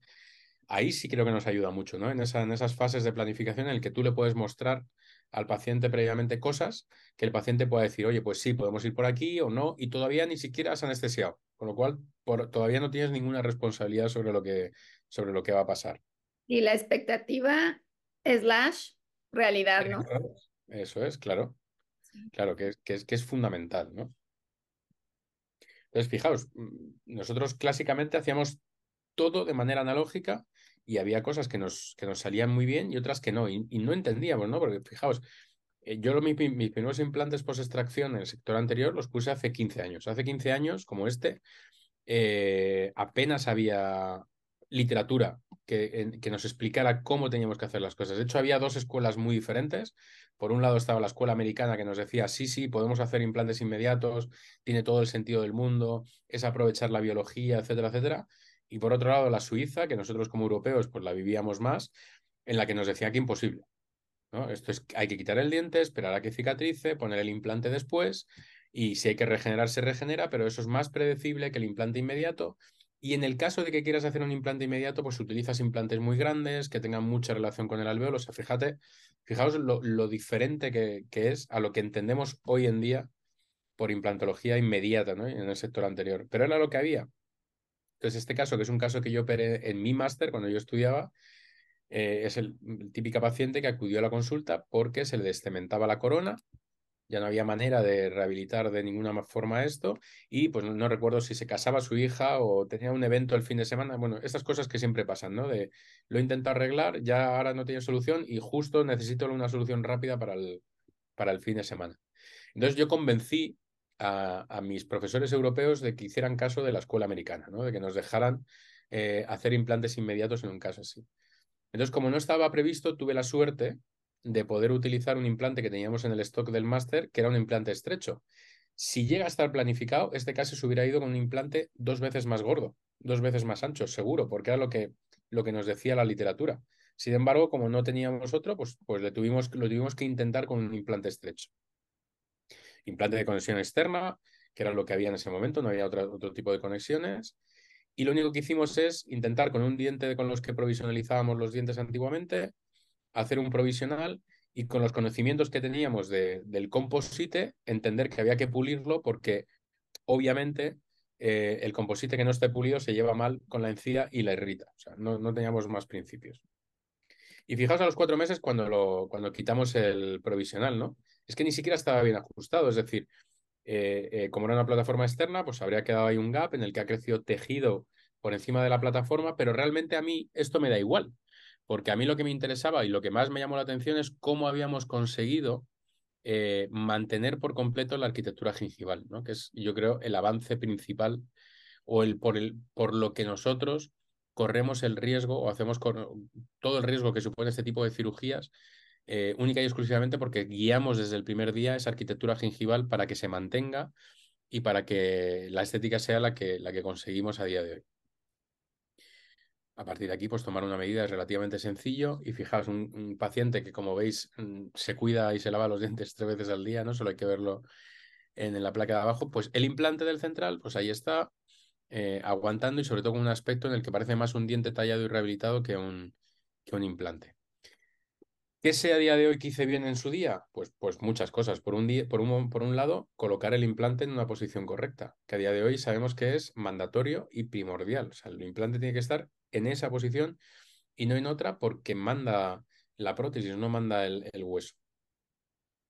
ahí sí creo que nos ayuda mucho, ¿no? En, esa, en esas fases de planificación en el que tú le puedes mostrar al paciente previamente cosas que el paciente pueda decir, oye, pues sí, podemos ir por aquí o no, y todavía ni siquiera has anestesiado, con lo cual todavía no tienes ninguna responsabilidad sobre lo, que, sobre lo que va a pasar. Y la expectativa slash realidad, ¿no? Eso es, claro. Claro, que, que, es, que es fundamental, ¿no? Entonces, fijaos, mm, nosotros clásicamente hacíamos todo de manera analógica y había cosas que nos, que nos salían muy bien y otras que no, y, no entendíamos, ¿no? Porque fijaos, eh, yo mis, mis primeros implantes post-extracción en el sector anterior los puse hace 15 años. Hace 15 años, como este, eh, apenas había literatura que, que, nos explicara cómo teníamos que hacer las cosas. De hecho, había dos escuelas muy diferentes. Por un lado estaba la escuela americana que nos decía, sí, sí, podemos hacer implantes inmediatos, tiene todo el sentido del mundo, es aprovechar la biología, etcétera, etcétera. Y por otro lado, la Suiza, que nosotros como europeos pues la vivíamos más, en la que nos decía que imposible. Esto es, hay que quitar el diente, esperar a que cicatrice, poner el implante después, y si hay que regenerar, se regenera, pero eso es más predecible que el implante inmediato. Y en el caso de que quieras hacer un implante inmediato, pues utilizas implantes muy grandes, que tengan mucha relación con el alveolo. O sea, fíjate, fijaos lo, diferente que, que, es a lo que entendemos hoy en día por implantología inmediata, ¿no? En el sector anterior. Pero era lo que había. Entonces, este caso, que es un caso que yo operé en mi máster cuando yo estudiaba, eh, es el, el típica paciente que acudió a la consulta porque se le descementaba la corona ya no había manera de rehabilitar de ninguna forma esto y pues no, recuerdo si se casaba su hija o tenía un evento el fin de semana, bueno, estas cosas que siempre pasan, ¿no? De lo intento arreglar, ya ahora no tiene solución y justo necesito una solución rápida para el, para el fin de semana. Entonces yo convencí a, mis profesores europeos de que hicieran caso de la escuela americana, ¿no? De que nos dejaran eh, hacer implantes inmediatos en un caso así. Entonces, como no estaba previsto, tuve la suerte de poder utilizar un implante que teníamos en el stock del máster, que era un implante estrecho. Si llega a estar planificado, este caso se hubiera ido con un implante dos veces más gordo, dos veces más ancho, seguro, porque era lo que, lo que nos decía la literatura. Sin embargo, como no teníamos otro, pues, pues le tuvimos, lo tuvimos que intentar con un implante estrecho. Implante de conexión externa, que era lo que había en ese momento, no había otro, otro tipo de conexiones. Y lo único que hicimos es intentar con un diente con los que provisionalizábamos los dientes antiguamente, hacer un provisional y con los conocimientos que teníamos de, del composite, entender que había que pulirlo porque obviamente eh, el composite que no esté pulido se lleva mal con la encía y la irrita. O sea, no, no teníamos más principios. Y fijaos a los cuatro meses cuando, lo, cuando quitamos el provisional, ¿no? Es que ni siquiera estaba bien ajustado, es decir, eh, eh, como era una plataforma externa, pues habría quedado ahí un gap en el que ha crecido tejido por encima de la plataforma, pero realmente a mí esto me da igual porque a mí lo que me interesaba y lo que más me llamó la atención es cómo habíamos conseguido eh, mantener por completo la arquitectura gingival, ¿no? que es, yo creo, el avance principal o el por, el por lo que nosotros corremos el riesgo o hacemos todo el riesgo que supone este tipo de cirugías, eh, única y exclusivamente porque guiamos desde el primer día esa arquitectura gingival para que se mantenga y para que la estética sea la que, la que conseguimos a día de hoy. A partir de aquí, pues tomar una medida es relativamente sencillo y fijaos, un, paciente que como veis mm, se cuida y se lava los dientes tres veces al día, no solo hay que verlo en, la placa de abajo, pues el implante del central, pues ahí está eh, aguantando y sobre todo con un aspecto en el que parece más un diente tallado y rehabilitado que un, que un implante. ¿Qué sé a día de hoy que hice bien en su día? Pues, pues muchas cosas. Por un, día, por, un, por un lado, colocar el implante en una posición correcta, que a día de hoy sabemos que es mandatorio y primordial. O sea, el implante tiene que estar en esa posición y no en otra porque manda la prótesis, no manda el, hueso.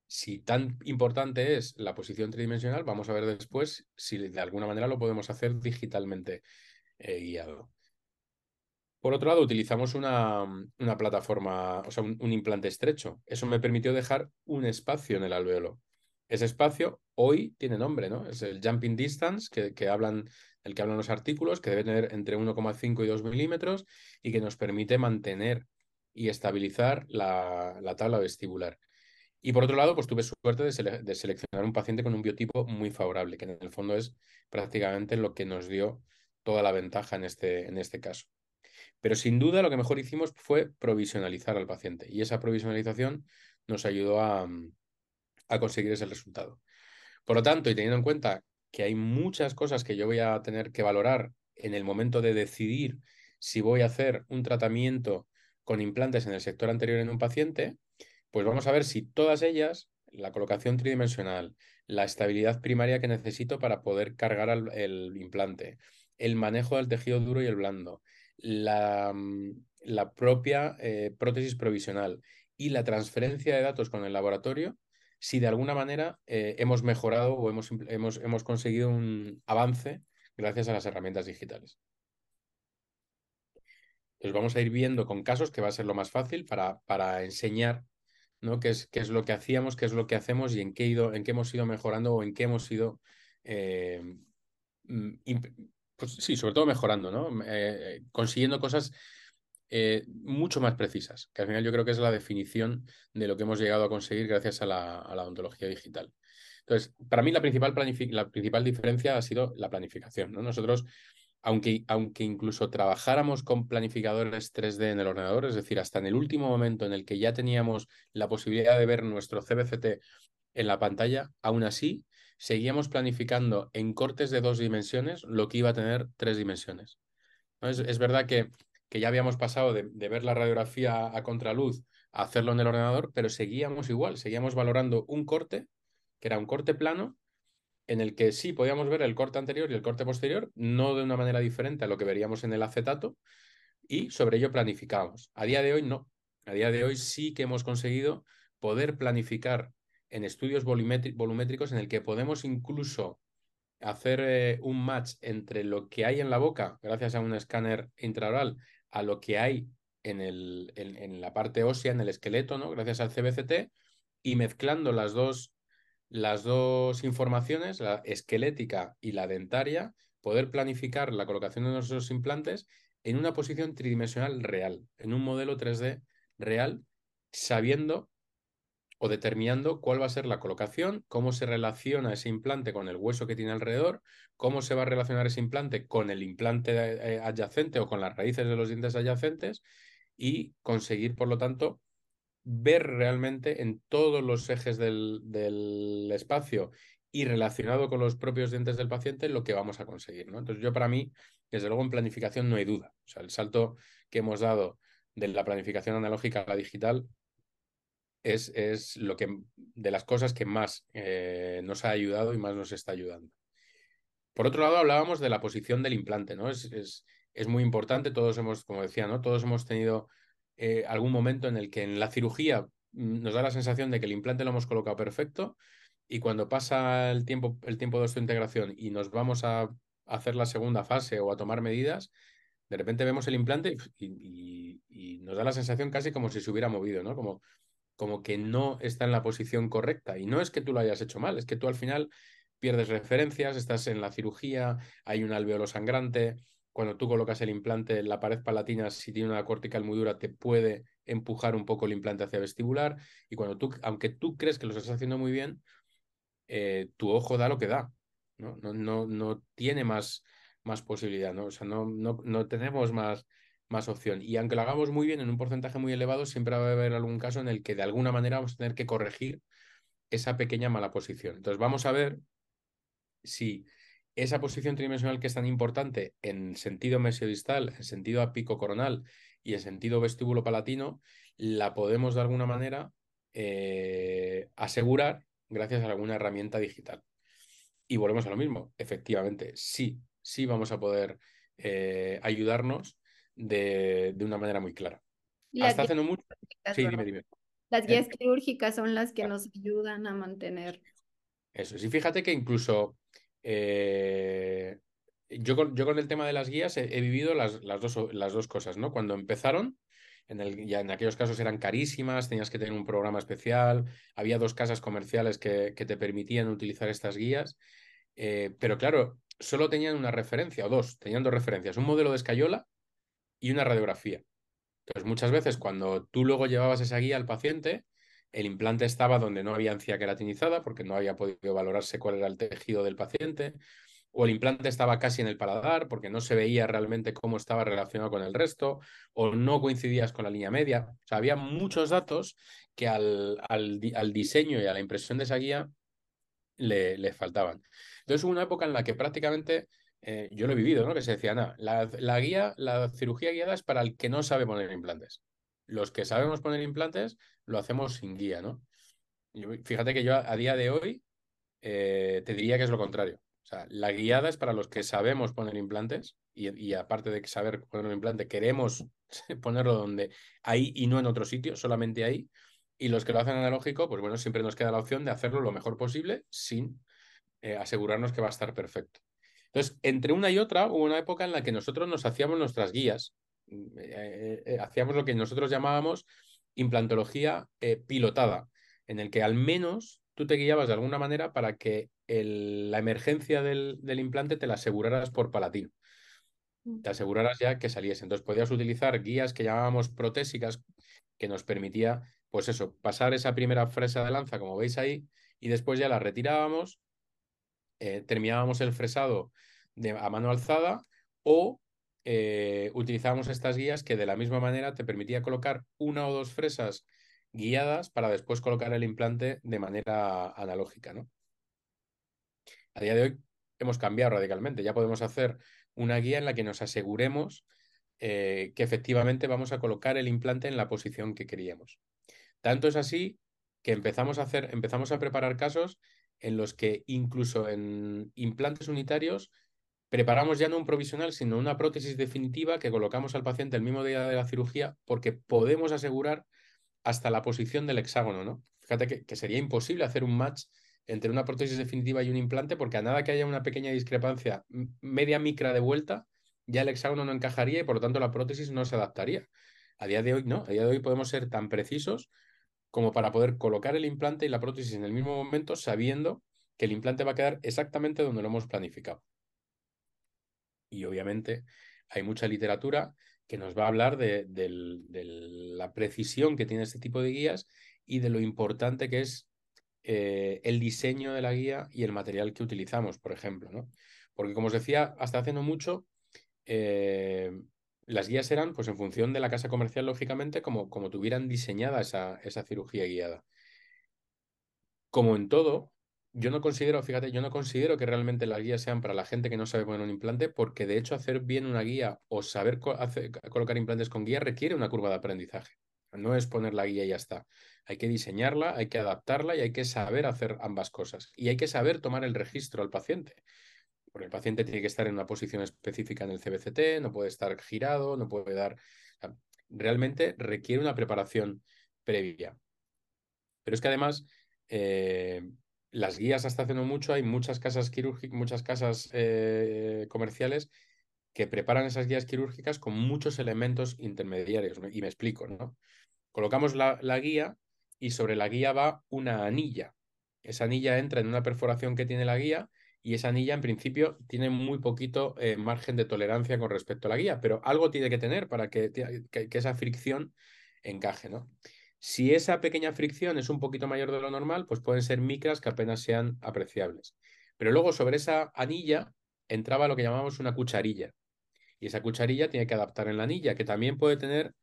Si tan importante es la posición tridimensional, vamos a ver después si de alguna manera lo podemos hacer digitalmente eh, guiado. Por otro lado, utilizamos una, una plataforma, o sea, un, implante estrecho. Eso me permitió dejar un espacio en el alveolo. Ese espacio hoy tiene nombre, ¿no? Es el jumping distance, que, que hablan, el que hablan los artículos, que debe tener entre 1,5 y 2 milímetros y que nos permite mantener y estabilizar la, la tabla vestibular. Y por otro lado, pues tuve suerte de, de, seleccionar un paciente con un biotipo muy favorable, que en el fondo es prácticamente lo que nos dio toda la ventaja en este, en este caso. Pero sin duda lo que mejor hicimos fue provisionalizar al paciente y esa provisionalización nos ayudó a, a conseguir ese resultado. Por lo tanto, y teniendo en cuenta que hay muchas cosas que yo voy a tener que valorar en el momento de decidir si voy a hacer un tratamiento con implantes en el sector anterior en un paciente, pues vamos a ver si todas ellas, la colocación tridimensional, la estabilidad primaria que necesito para poder cargar el implante, el manejo del tejido duro y el blando, la, mm, propia eh, prótesis provisional y la transferencia de datos con el laboratorio, si de alguna manera eh, hemos mejorado o hemos, hemos, hemos conseguido un avance gracias a las herramientas digitales. Pues vamos a ir viendo con casos que va a ser lo más fácil para, para enseñar ¿no? qué, es, qué es lo que hacíamos, qué es lo que hacemos y en qué, ido, en qué hemos ido mejorando o en qué hemos ido eh, mm, pues sí, sobre todo mejorando, ¿no? Eh, consiguiendo cosas eh, mucho más precisas, que al final yo creo que es la definición de lo que hemos llegado a conseguir gracias a la, a la odontología digital. Entonces, para mí la principal, la principal diferencia ha sido la planificación. ¿no? Nosotros, aunque, aunque incluso trabajáramos con planificadores 3D en el ordenador, es decir, hasta en el último momento en el que ya teníamos la posibilidad de ver nuestro CBCT en la pantalla, aún así seguíamos planificando en cortes de dos dimensiones lo que iba a tener tres dimensiones. Es, verdad que, que, ya habíamos pasado de, ver la radiografía a contraluz a hacerlo en el ordenador, pero seguíamos igual, seguíamos valorando un corte, que era un corte plano, en el que sí podíamos ver el corte anterior y el corte posterior, no de una manera diferente a lo que veríamos en el acetato, y sobre ello planificábamos. A día de hoy no. A día de hoy sí que hemos conseguido poder planificar en estudios volumétricos en el que podemos incluso hacer eh, un match entre lo que hay en la boca, gracias a un escáner intraoral, a lo que hay en, el, en, la parte ósea, en el esqueleto, ¿no? gracias al CBCT, y mezclando las dos, las dos informaciones, la esquelética y la dentaria, poder planificar la colocación de nuestros implantes en una posición tridimensional real, en un modelo 3D real, sabiendo o determinando cuál va a ser la colocación, cómo se relaciona ese implante con el hueso que tiene alrededor, cómo se va a relacionar ese implante con el implante eh, adyacente o con las raíces de los dientes adyacentes y conseguir, por lo tanto, ver realmente en todos los ejes del, del espacio y relacionado con los propios dientes del paciente lo que vamos a conseguir. ¿no? Entonces, yo para mí, desde luego en planificación no hay duda. O sea, el salto que hemos dado de la planificación analógica a la digital es, es lo que, de las cosas que más eh, nos ha ayudado y más nos está ayudando. Por otro lado, hablábamos de la posición del implante, ¿no? Es, es, es muy importante, todos hemos, como decía, ¿no? Todos hemos tenido eh, algún momento en el que en la cirugía mm, nos da la sensación de que el implante lo hemos colocado perfecto y cuando pasa el tiempo, el tiempo de su integración y nos vamos a hacer la segunda fase o a tomar medidas, de repente vemos el implante y, y, y, nos da la sensación casi como si se hubiera movido, ¿no? Como como que no está en la posición correcta. Y no es que tú lo hayas hecho mal, es que tú al final pierdes referencias, estás en la cirugía, hay un alveolo sangrante. Cuando tú colocas el implante en la pared palatina, si tiene una cortical muy dura, te puede empujar un poco el implante hacia vestibular. Y cuando tú, aunque tú crees que lo estás haciendo muy bien, eh, tu ojo da lo que da. ¿no? No, no, no tiene más, más posibilidad, ¿no? O sea, no, no, no tenemos más, más opción. Y aunque lo hagamos muy bien en un porcentaje muy elevado, siempre va a haber algún caso en el que de alguna manera vamos a tener que corregir esa pequeña mala posición. Entonces vamos a ver si esa posición tridimensional que es tan importante en sentido mesiodistal, en sentido apico coronal y en sentido vestíbulo palatino, la podemos de alguna manera eh, asegurar gracias a alguna herramienta digital. Y volvemos a lo mismo, efectivamente, sí, sí vamos a poder eh, ayudarnos de, una manera muy clara. Hasta hace no mucho. Sí, dime, dime. Las guías quirúrgicas son las que nos ayudan a mantener. Eso, sí, fíjate que incluso eh, yo, con, yo, con, el tema de las guías he, vivido las, las, dos, las dos cosas, ¿no? Cuando empezaron, en el, ya en aquellos casos eran carísimas, tenías que tener un programa especial, había dos casas comerciales que, que te permitían utilizar estas guías, eh, pero claro, solo tenían una referencia, o dos, tenían dos referencias, un modelo de escayola y una radiografía. Entonces, muchas veces cuando tú luego llevabas esa guía al paciente, el implante estaba donde no había encía queratinizada porque no había podido valorarse cuál era el tejido del paciente, o el implante estaba casi en el paladar porque no se veía realmente cómo estaba relacionado con el resto, o no coincidías con la línea media. O sea, había muchos datos que al, al, diseño y a la impresión de esa guía le, le faltaban. Entonces hubo una época en la que prácticamente eh, yo lo he vivido, ¿no? Que se decía, nada, la, guía, la cirugía guiada es para el que no sabe poner implantes. Los que sabemos poner implantes lo hacemos sin guía, ¿no? fíjate que yo a, día de hoy eh, te diría que es lo contrario. O sea, la guiada es para los que sabemos poner implantes y, aparte de saber poner un implante, queremos ponerlo donde ahí y no en otro sitio, solamente ahí. Y los que lo hacen analógico, pues bueno, siempre nos queda la opción de hacerlo lo mejor posible sin eh, asegurarnos que va a estar perfecto. Entonces, entre una y otra hubo una época en la que nosotros nos hacíamos nuestras guías, mm, eh, eh, eh, hacíamos lo que nosotros llamábamos implantología pilotada, en el que al menos tú te guiabas de alguna manera para que la emergencia del, implante te la aseguraras por palatino. te aseguraras ya que saliese. Entonces podías utilizar guías que llamábamos protésicas, que nos permitía, pues eso, pasar esa primera fresa de lanza, como veis ahí, y después ya la retirábamos, eh, terminábamos el fresado a mano alzada o eh, utilizábamos estas guías que de la misma manera te permitía colocar una o dos fresas guiadas para después colocar el implante de manera analógica, ¿no? A día de hoy hemos cambiado radicalmente. Ya podemos hacer una guía en la que nos aseguremos eh, que efectivamente vamos a colocar el implante en la posición que queríamos. Tanto es así que empezamos a hacer, empezamos a preparar casos en los que incluso en implantes unitarios preparamos ya no un provisional, sino una prótesis definitiva que colocamos al paciente el mismo día de la cirugía porque podemos asegurar hasta la posición del hexágono, ¿no? Fíjate que sería imposible hacer un match entre una prótesis definitiva y un implante, porque a nada que haya una pequeña discrepancia media micra de vuelta, ya el hexágono no encajaría y por lo tanto la prótesis no se adaptaría. A día de hoy no, a día de hoy podemos ser tan precisos como para poder colocar el implante y la prótesis en el mismo momento sabiendo que el implante va a quedar exactamente donde lo hemos planificado. Y obviamente hay mucha literatura que nos va a hablar de, la precisión que tiene este tipo de guías y de lo importante que es eh, el diseño de la guía y el material que utilizamos, por ejemplo, ¿no? Porque como os decía, hasta hace no mucho, eh, las guías eran, pues en función de la casa comercial, lógicamente, como, como tuvieran diseñada esa, esa cirugía guiada. Como en todo, yo no considero, fíjate, yo no considero que realmente las guías sean para la gente que no sabe poner un implante, porque de hecho hacer bien una guía o saber colocar implantes con guía requiere una curva de aprendizaje. No es poner la guía y ya está. Hay que diseñarla, hay que adaptarla y hay que saber hacer ambas cosas. Y hay que saber tomar el registro al paciente. Porque el paciente tiene que estar en una posición específica en el CBCT, no puede estar girado, no puede dar... Realmente requiere una preparación previa. Pero es que además, eh, las guías hasta hace no mucho, hay muchas casas quirúrgicas, muchas casas eh, comerciales que preparan esas guías quirúrgicas con muchos elementos intermediarios. Y me explico, ¿no? Colocamos la, guía y sobre la guía va una anilla. Esa anilla entra en una perforación que tiene la guía y esa anilla en principio tiene muy poquito eh, margen de tolerancia con respecto a la guía, pero algo tiene que tener para que, que, esa fricción encaje, ¿no? Si esa pequeña fricción es un poquito mayor de lo normal, pues pueden ser micras que apenas sean apreciables. Pero luego sobre esa anilla entraba lo que llamamos una cucharilla. Y esa cucharilla tiene que adaptar en la anilla, que también puede tener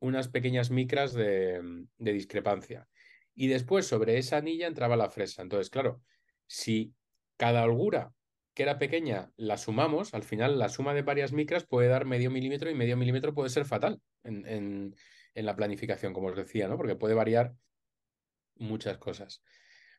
unas pequeñas micras de, discrepancia. Y después sobre esa anilla entraba la fresa. Entonces, claro, si cada holgura que era pequeña la sumamos, al final la suma de varias micras puede dar medio milímetro y medio milímetro puede ser fatal en, en, en la planificación, como os decía, ¿no? Porque puede variar muchas cosas.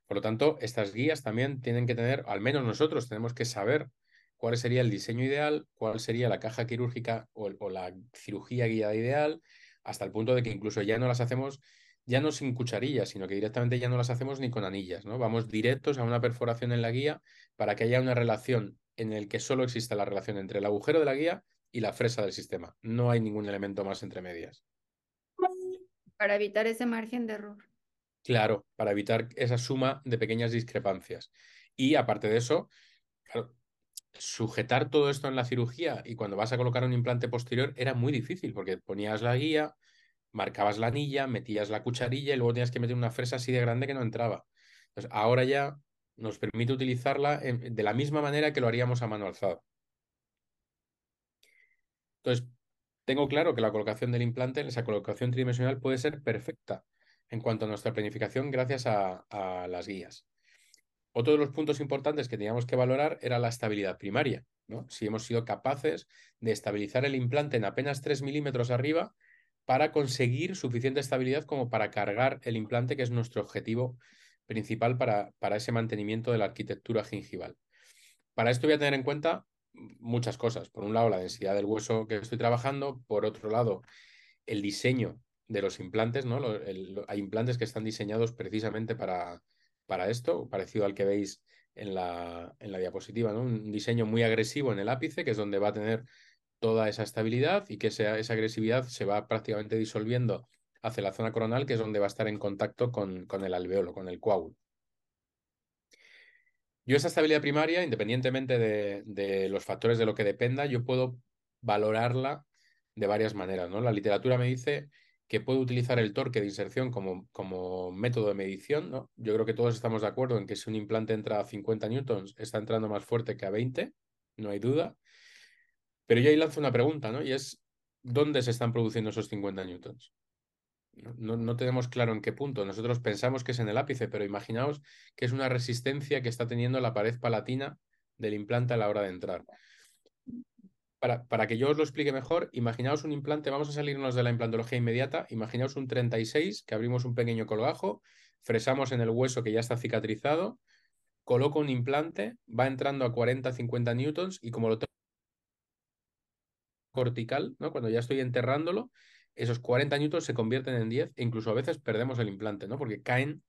Por lo tanto, estas guías también tienen que tener, al menos nosotros tenemos que saber cuál sería el diseño ideal, cuál sería la caja quirúrgica o, o la cirugía guiada ideal, hasta el punto de que incluso ya no las hacemos ya no sin cucharillas, sino que directamente ya no las hacemos ni con anillas, ¿no? Vamos directos a una perforación en la guía para que haya una relación en el que solo exista la relación entre el agujero de la guía y la fresa del sistema. No hay ningún elemento más entre medias. Para evitar ese margen de error. Claro, para evitar esa suma de pequeñas discrepancias. Y aparte de eso, sujetar todo esto en la cirugía y cuando vas a colocar un implante posterior era muy difícil porque ponías la guía, marcabas la anilla, metías la cucharilla y luego tenías que meter una fresa así de grande que no entraba. Ahora ya nos permite utilizarla de la misma manera que lo haríamos a mano alzada. Entonces, tengo claro que la colocación del implante, esa colocación tridimensional puede ser perfecta en cuanto a nuestra planificación gracias a las guías. Otro de los puntos importantes que teníamos que valorar era la estabilidad primaria. ¿no? Si hemos sido capaces de estabilizar el implante en apenas 3 milímetros arriba para conseguir suficiente estabilidad como para cargar el implante, que es nuestro objetivo principal para, para ese mantenimiento de la arquitectura gingival. Para esto voy a tener en cuenta muchas cosas. Por un lado, la densidad del hueso que estoy trabajando. Por otro lado, el diseño de los implantes. ¿no? hay implantes que están diseñados precisamente para, para esto, parecido al que veis en la, en la diapositiva, ¿no? Un diseño muy agresivo en el ápice, que es donde va a tener toda esa estabilidad y que esa, esa agresividad se va prácticamente disolviendo hacia la zona coronal, que es donde va a estar en contacto con, con el alveolo, con el coágulo. Yo esa estabilidad primaria, independientemente de, de, los factores de lo que dependa, yo puedo valorarla de varias maneras. ¿no? La literatura me dice que puedo utilizar el torque de inserción como, como método de medición. ¿no? Yo creo que todos estamos de acuerdo en que si un implante entra a 50 newtons, está entrando más fuerte que a 20, no hay duda. Pero yo ahí lanzo una pregunta, ¿no? Y es, ¿dónde se están produciendo esos 50 newtons? No, tenemos claro en qué punto. Nosotros pensamos que es en el ápice, pero imaginaos que es una resistencia que está teniendo la pared palatina del implante a la hora de entrar. Para, para, que yo os lo explique mejor, imaginaos un implante, vamos a salirnos de la implantología inmediata, imaginaos un 36, que abrimos un pequeño colgajo, fresamos en el hueso que ya está cicatrizado, coloco un implante, va entrando a 40-50 newtons y como lo tengo cortical, ¿no? cuando ya estoy enterrándolo, esos 40 newtons se convierten en 10 e incluso a veces perdemos el implante, ¿no? porque caen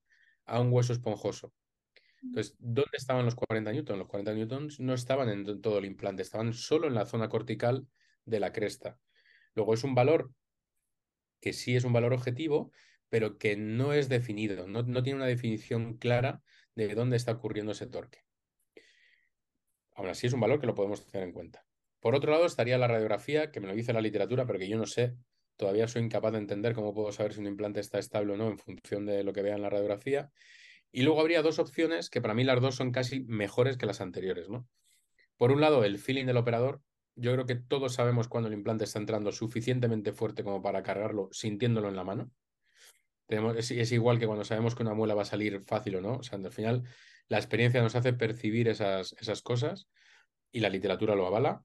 a un hueso esponjoso. Entonces, ¿dónde estaban los 40 newtons? Los 40 newtons no estaban en todo el implante, estaban solo en la zona cortical de la cresta. Luego es un valor que sí es un valor objetivo, pero que no es definido, no, no tiene una definición clara de dónde está ocurriendo ese torque. Aún así es un valor que lo podemos tener en cuenta. Por otro lado estaría la radiografía, que me lo dice la literatura, pero que yo no sé, todavía soy incapaz de entender cómo puedo saber si un implante está estable o no en función de lo que vea en la radiografía. Y luego habría dos opciones que para mí las dos son casi mejores que las anteriores, ¿no? Por un lado, el feeling del operador. Yo creo que todos sabemos cuando el implante está entrando suficientemente fuerte como para cargarlo sintiéndolo en la mano. Es, igual que cuando sabemos que una muela va a salir fácil o no. O sea, al final la experiencia nos hace percibir esas cosas y la literatura lo avala.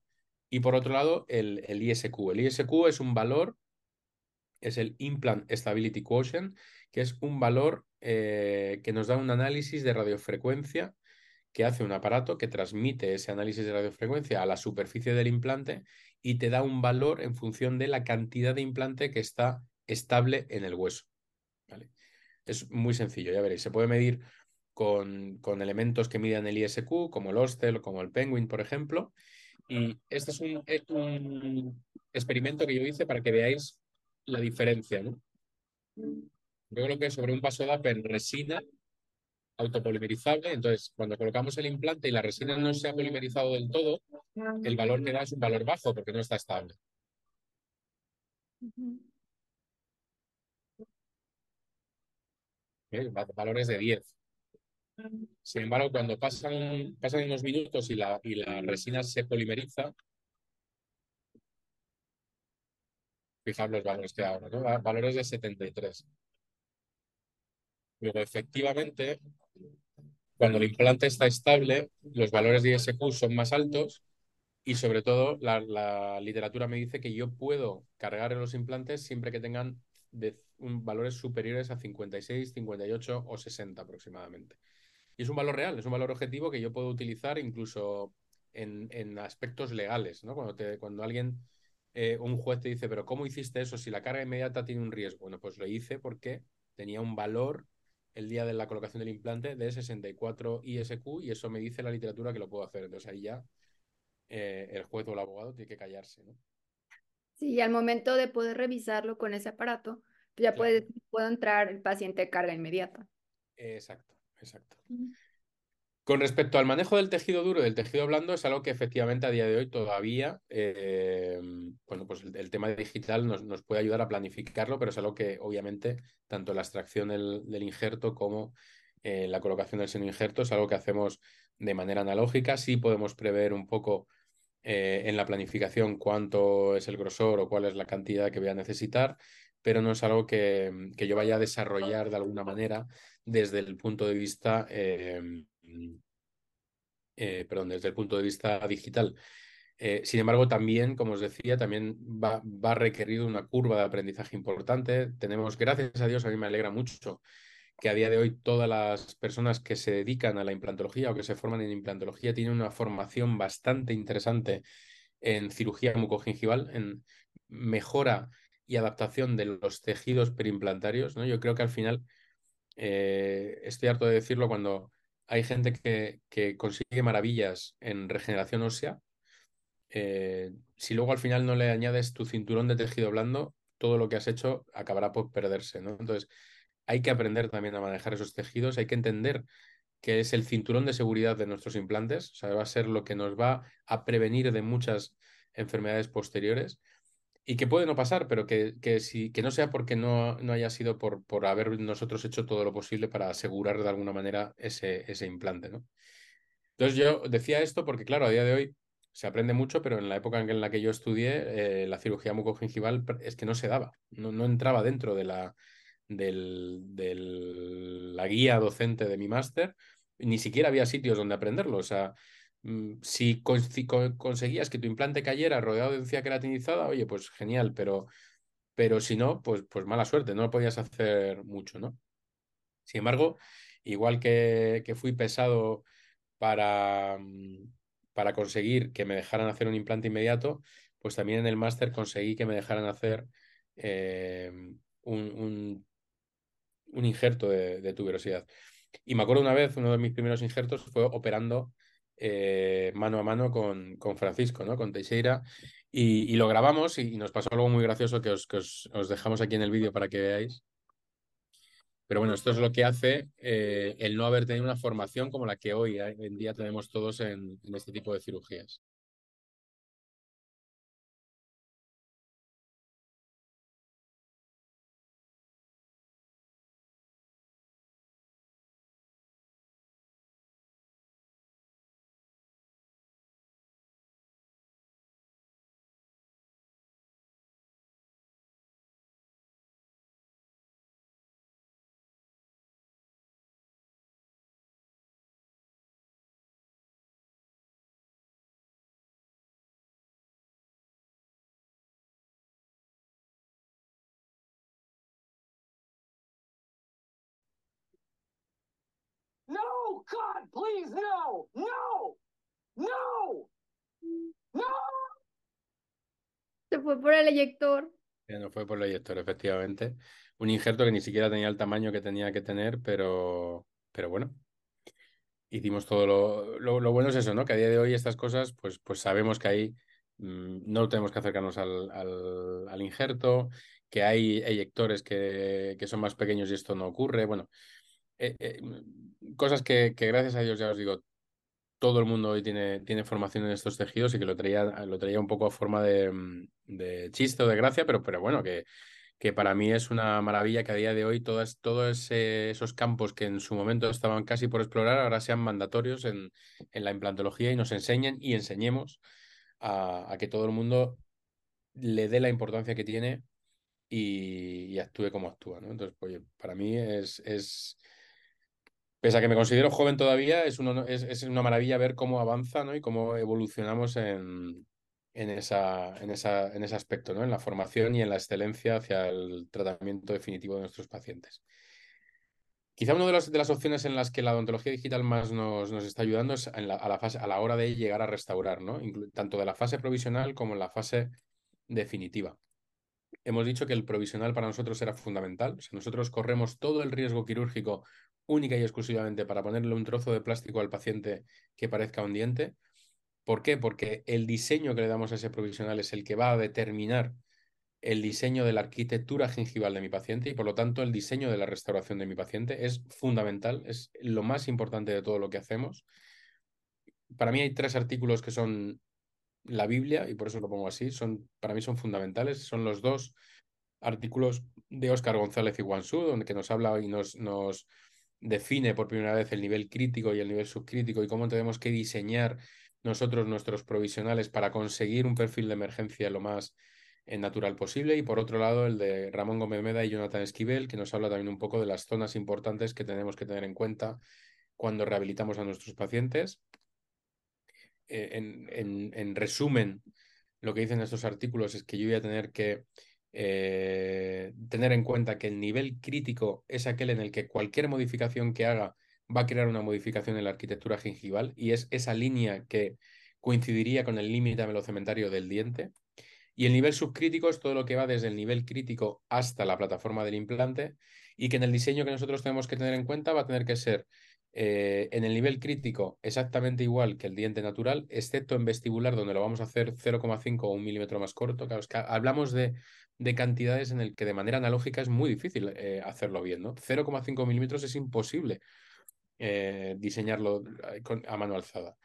Y por otro lado, el, el ISQ. El ISQ es un valor, es el Implant Stability Quotient, que es un valor eh, que nos da un análisis de radiofrecuencia que hace un aparato que transmite ese análisis de radiofrecuencia a la superficie del implante y te da un valor en función de la cantidad de implante que está estable en el hueso. ¿vale? Es muy sencillo, ya veréis. Se puede medir con, con elementos que midan el ISQ, como el Ostel o como el Penguin, por ejemplo. Y este es un, experimento que yo hice para que veáis la diferencia. ¿no? Yo creo que sobre un paso de en resina autopolimerizable, entonces cuando colocamos el implante y la resina no se ha polimerizado del todo, el valor que da es un valor bajo porque no está estable. Valores de 10. Sin embargo, cuando pasan, unos minutos y la, resina se polimeriza, fijaos los valores que ahora, ¿no? Valores de 73. Luego, efectivamente, cuando el implante está estable, los valores de ISQ son más altos y sobre todo la, literatura me dice que yo puedo cargar en los implantes siempre que tengan valores superiores a 56, 58 o 60 aproximadamente. Y es un valor real, es un valor objetivo que yo puedo utilizar incluso en, aspectos legales, ¿no? Cuando, te, cuando alguien, eh, un juez te dice, pero ¿cómo hiciste eso si la carga inmediata tiene un riesgo? Bueno, pues lo hice porque tenía un valor el día de la colocación del implante de 64 ISQ y eso me dice la literatura que lo puedo hacer. Entonces ahí ya eh, el juez o el abogado tiene que callarse. ¿no? Sí, y al momento de poder revisarlo con ese aparato, ya puede, entrar el paciente de carga inmediata. Exacto, exacto. Con respecto al manejo del tejido duro y del tejido blando, es algo que efectivamente a día de hoy todavía, eh, bueno, pues el, tema digital nos, puede ayudar a planificarlo, pero es algo que obviamente tanto la extracción del, injerto como eh, la colocación del seno injerto es algo que hacemos de manera analógica. Sí podemos prever un poco eh, en la planificación cuánto es el grosor o cuál es la cantidad que voy a necesitar, pero no es algo que, que yo vaya a desarrollar de alguna manera desde el punto de vista eh, perdón, desde el punto de vista digital. Eh, sin embargo, también, como os decía, también va, va, a requerir una curva de aprendizaje importante. Tenemos, gracias a Dios, a mí me alegra mucho que a día de hoy todas las personas que se dedican a la implantología o que se forman en implantología tienen una formación bastante interesante en cirugía mucogingival, en mejora y adaptación de los tejidos perimplantarios. ¿no? Yo creo que al final, eh, estoy harto de decirlo cuando hay gente que, que consigue maravillas en regeneración ósea. Eh, si luego al final no le añades tu cinturón de tejido blando, todo lo que has hecho acabará por perderse, ¿no? Entonces, hay que aprender también a manejar esos tejidos, hay que entender que es el cinturón de seguridad de nuestros implantes, o sea, va a ser lo que nos va a prevenir de muchas enfermedades posteriores y que puede no pasar, pero que, que, si, que no sea porque no, no haya sido por, por haber nosotros hecho todo lo posible para asegurar de alguna manera ese, ese implante, ¿no? Entonces yo decía esto porque, claro, a día de hoy se aprende mucho, pero en la época en la que yo estudié, eh, la cirugía mucogingival es que no se daba, no, no entraba dentro de la, del, la guía docente de mi máster, ni siquiera había sitios donde aprenderlo. O sea, si, conseguías que tu implante cayera rodeado de encía queratinizada, oye, pues genial, pero, pero si no, pues, pues mala suerte, no podías hacer mucho, ¿no? Sin embargo, igual que, que fui pesado para, mm, para conseguir que me dejaran hacer un implante inmediato, pues también en el máster conseguí que me dejaran hacer eh, un, un, injerto de, tuberosidad. Y me acuerdo una vez, uno de mis primeros injertos fue operando eh, mano a mano con, con, Francisco, ¿no? con Teixeira, y, lo grabamos y, nos pasó algo muy gracioso que os, que os, dejamos aquí en el vídeo para que veáis. Pero bueno, esto es lo que hace eh, el no haber tenido una formación como la que hoy en día tenemos todos en este tipo de cirugías. Please, no, no, no, no. Se fue por el eyector. no fue por el eyector, efectivamente. Un injerto que ni siquiera tenía el tamaño que tenía que tener, pero, pero bueno. Hicimos todo lo, lo, bueno es eso, ¿no? Que a día de hoy estas cosas, pues, pues sabemos que ahí mm, no tenemos que acercarnos al, al, injerto, que hay eyectores que, que son más pequeños y esto no ocurre. Bueno, eh, eh, cosas que, gracias a Dios ya os digo, todo el mundo hoy tiene, tiene formación en estos tejidos y que lo traía, lo traía un poco a forma de, mm, chiste o de gracia, pero, pero bueno, que, que para mí es una maravilla que a día de hoy todas, todos esos campos que en su momento estaban casi por explorar ahora sean mandatorios en, en la implantología y nos enseñen y enseñemos a, que todo el mundo le dé la importancia que tiene y, actúe como actúa. Entonces, oye, para mí es, es pese a que me considero joven todavía, es, es, una maravilla ver cómo avanza ¿no? y cómo evolucionamos en, en, esa, en, esa, en ese aspecto, ¿no? en la formación y en la excelencia hacia el tratamiento definitivo de nuestros pacientes. Quizá una de, las, de las opciones en las que la odontología digital más nos, nos está ayudando es a, la fase, a la hora de llegar a restaurar, ¿no? tanto de la fase provisional como en la fase definitiva. Hemos dicho que el provisional para nosotros era fundamental. Nosotros corremos todo el riesgo quirúrgico única y exclusivamente para ponerle un trozo de plástico al paciente que parezca un diente. ¿Por qué? Porque el diseño que le damos a ese provisional es el que va a determinar el diseño de la arquitectura gingival de mi paciente y por lo tanto el diseño de la restauración de mi paciente es fundamental, es lo más importante de todo lo que hacemos. Para mí hay tres artículos que son la Biblia y por eso lo pongo así, son, para mí son fundamentales, son los dos artículos de Óscar González y Guansú, donde nos habla y nos define por primera vez el nivel crítico y el nivel subcrítico y cómo tenemos que diseñar nosotros nuestros provisionales para conseguir un perfil de emergencia lo más eh, natural posible. Y por otro lado, el de Ramón Gómez Meda y Jonathan Esquivel, que nos habla también un poco de las zonas importantes que tenemos que tener en cuenta cuando rehabilitamos a nuestros pacientes. Eh, en, en resumen, lo que dicen estos artículos es que yo voy a tener que eh, tener en cuenta que el nivel crítico es aquel en el que cualquier modificación que haga va a crear una modificación en la arquitectura gingival y es esa línea que coincidiría con el límite velocementario del diente. Y el nivel subcrítico es todo lo que va desde el nivel crítico hasta la plataforma del implante y que en el diseño que nosotros tenemos que tener en cuenta va a tener que ser eh, en el nivel crítico exactamente igual que el diente natural, excepto en vestibular donde lo vamos a hacer 0,5 o un milímetro más corto. Claro, hablamos de de cantidades en el que de manera analógica es muy difícil eh, hacerlo bien, ¿no? 0,5 milímetros es imposible eh, diseñarlo eh, a mano alzada.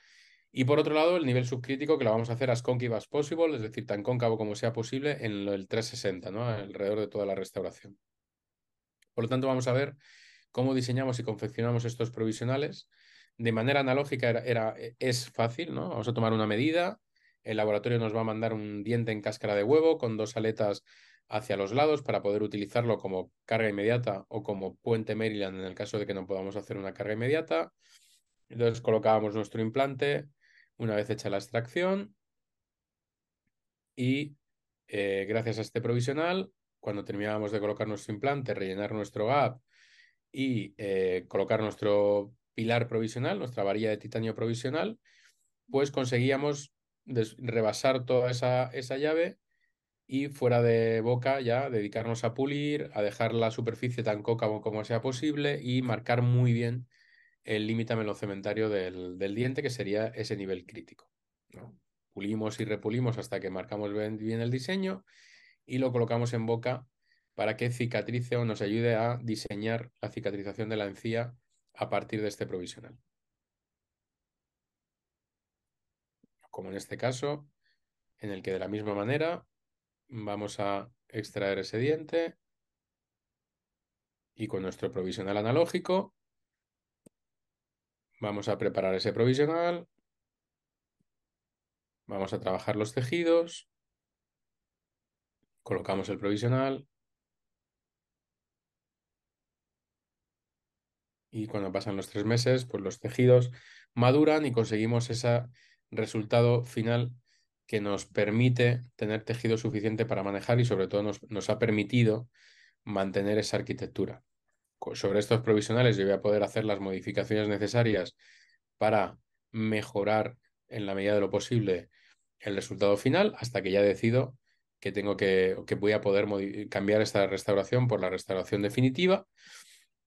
Y por otro lado, el nivel subcrítico que lo vamos a hacer as concave as possible, es decir, tan cóncavo como sea posible en el 360, ¿no? alrededor de toda la restauración. Por lo tanto, vamos a ver cómo diseñamos y confeccionamos estos provisionales. De manera analógica era, es fácil, ¿no? Vamos a tomar una medida, el laboratorio nos va a mandar un diente en cáscara de huevo con dos aletas hacia los lados para poder utilizarlo como carga inmediata o como puente Maryland en el caso de que no podamos hacer una carga inmediata. Entonces colocábamos nuestro implante, una vez hecha la extracción y eh, gracias a este provisional, cuando terminábamos de colocar nuestro implante, rellenar nuestro gap y eh, colocar nuestro pilar provisional, nuestra varilla de titanio provisional, pues conseguíamos rebasar toda esa, esa llave y fuera de boca ya dedicarnos a pulir, a dejar la superficie tan cóncava como sea posible y marcar muy bien el límite melocementario del, del diente, que sería ese nivel crítico. Pulimos y repulimos hasta que marcamos bien, el diseño y lo colocamos en boca para que cicatrice o nos ayude a diseñar la cicatrización de la encía a partir de este provisional. Como en este caso, en el que de la misma manera vamos a extraer ese diente y con nuestro provisional analógico Vamos a preparar ese provisional. Vamos a trabajar los tejidos. Colocamos el provisional. Y cuando pasan los tres meses, pues los tejidos maduran y conseguimos ese resultado final que nos permite tener tejido suficiente para manejar y sobre todo nos, nos ha permitido mantener esa arquitectura sobre estos provisionales yo voy a poder hacer las modificaciones necesarias para mejorar en la medida de lo posible el resultado final hasta que ya decido que tengo que, que voy a poder cambiar esta restauración por la restauración definitiva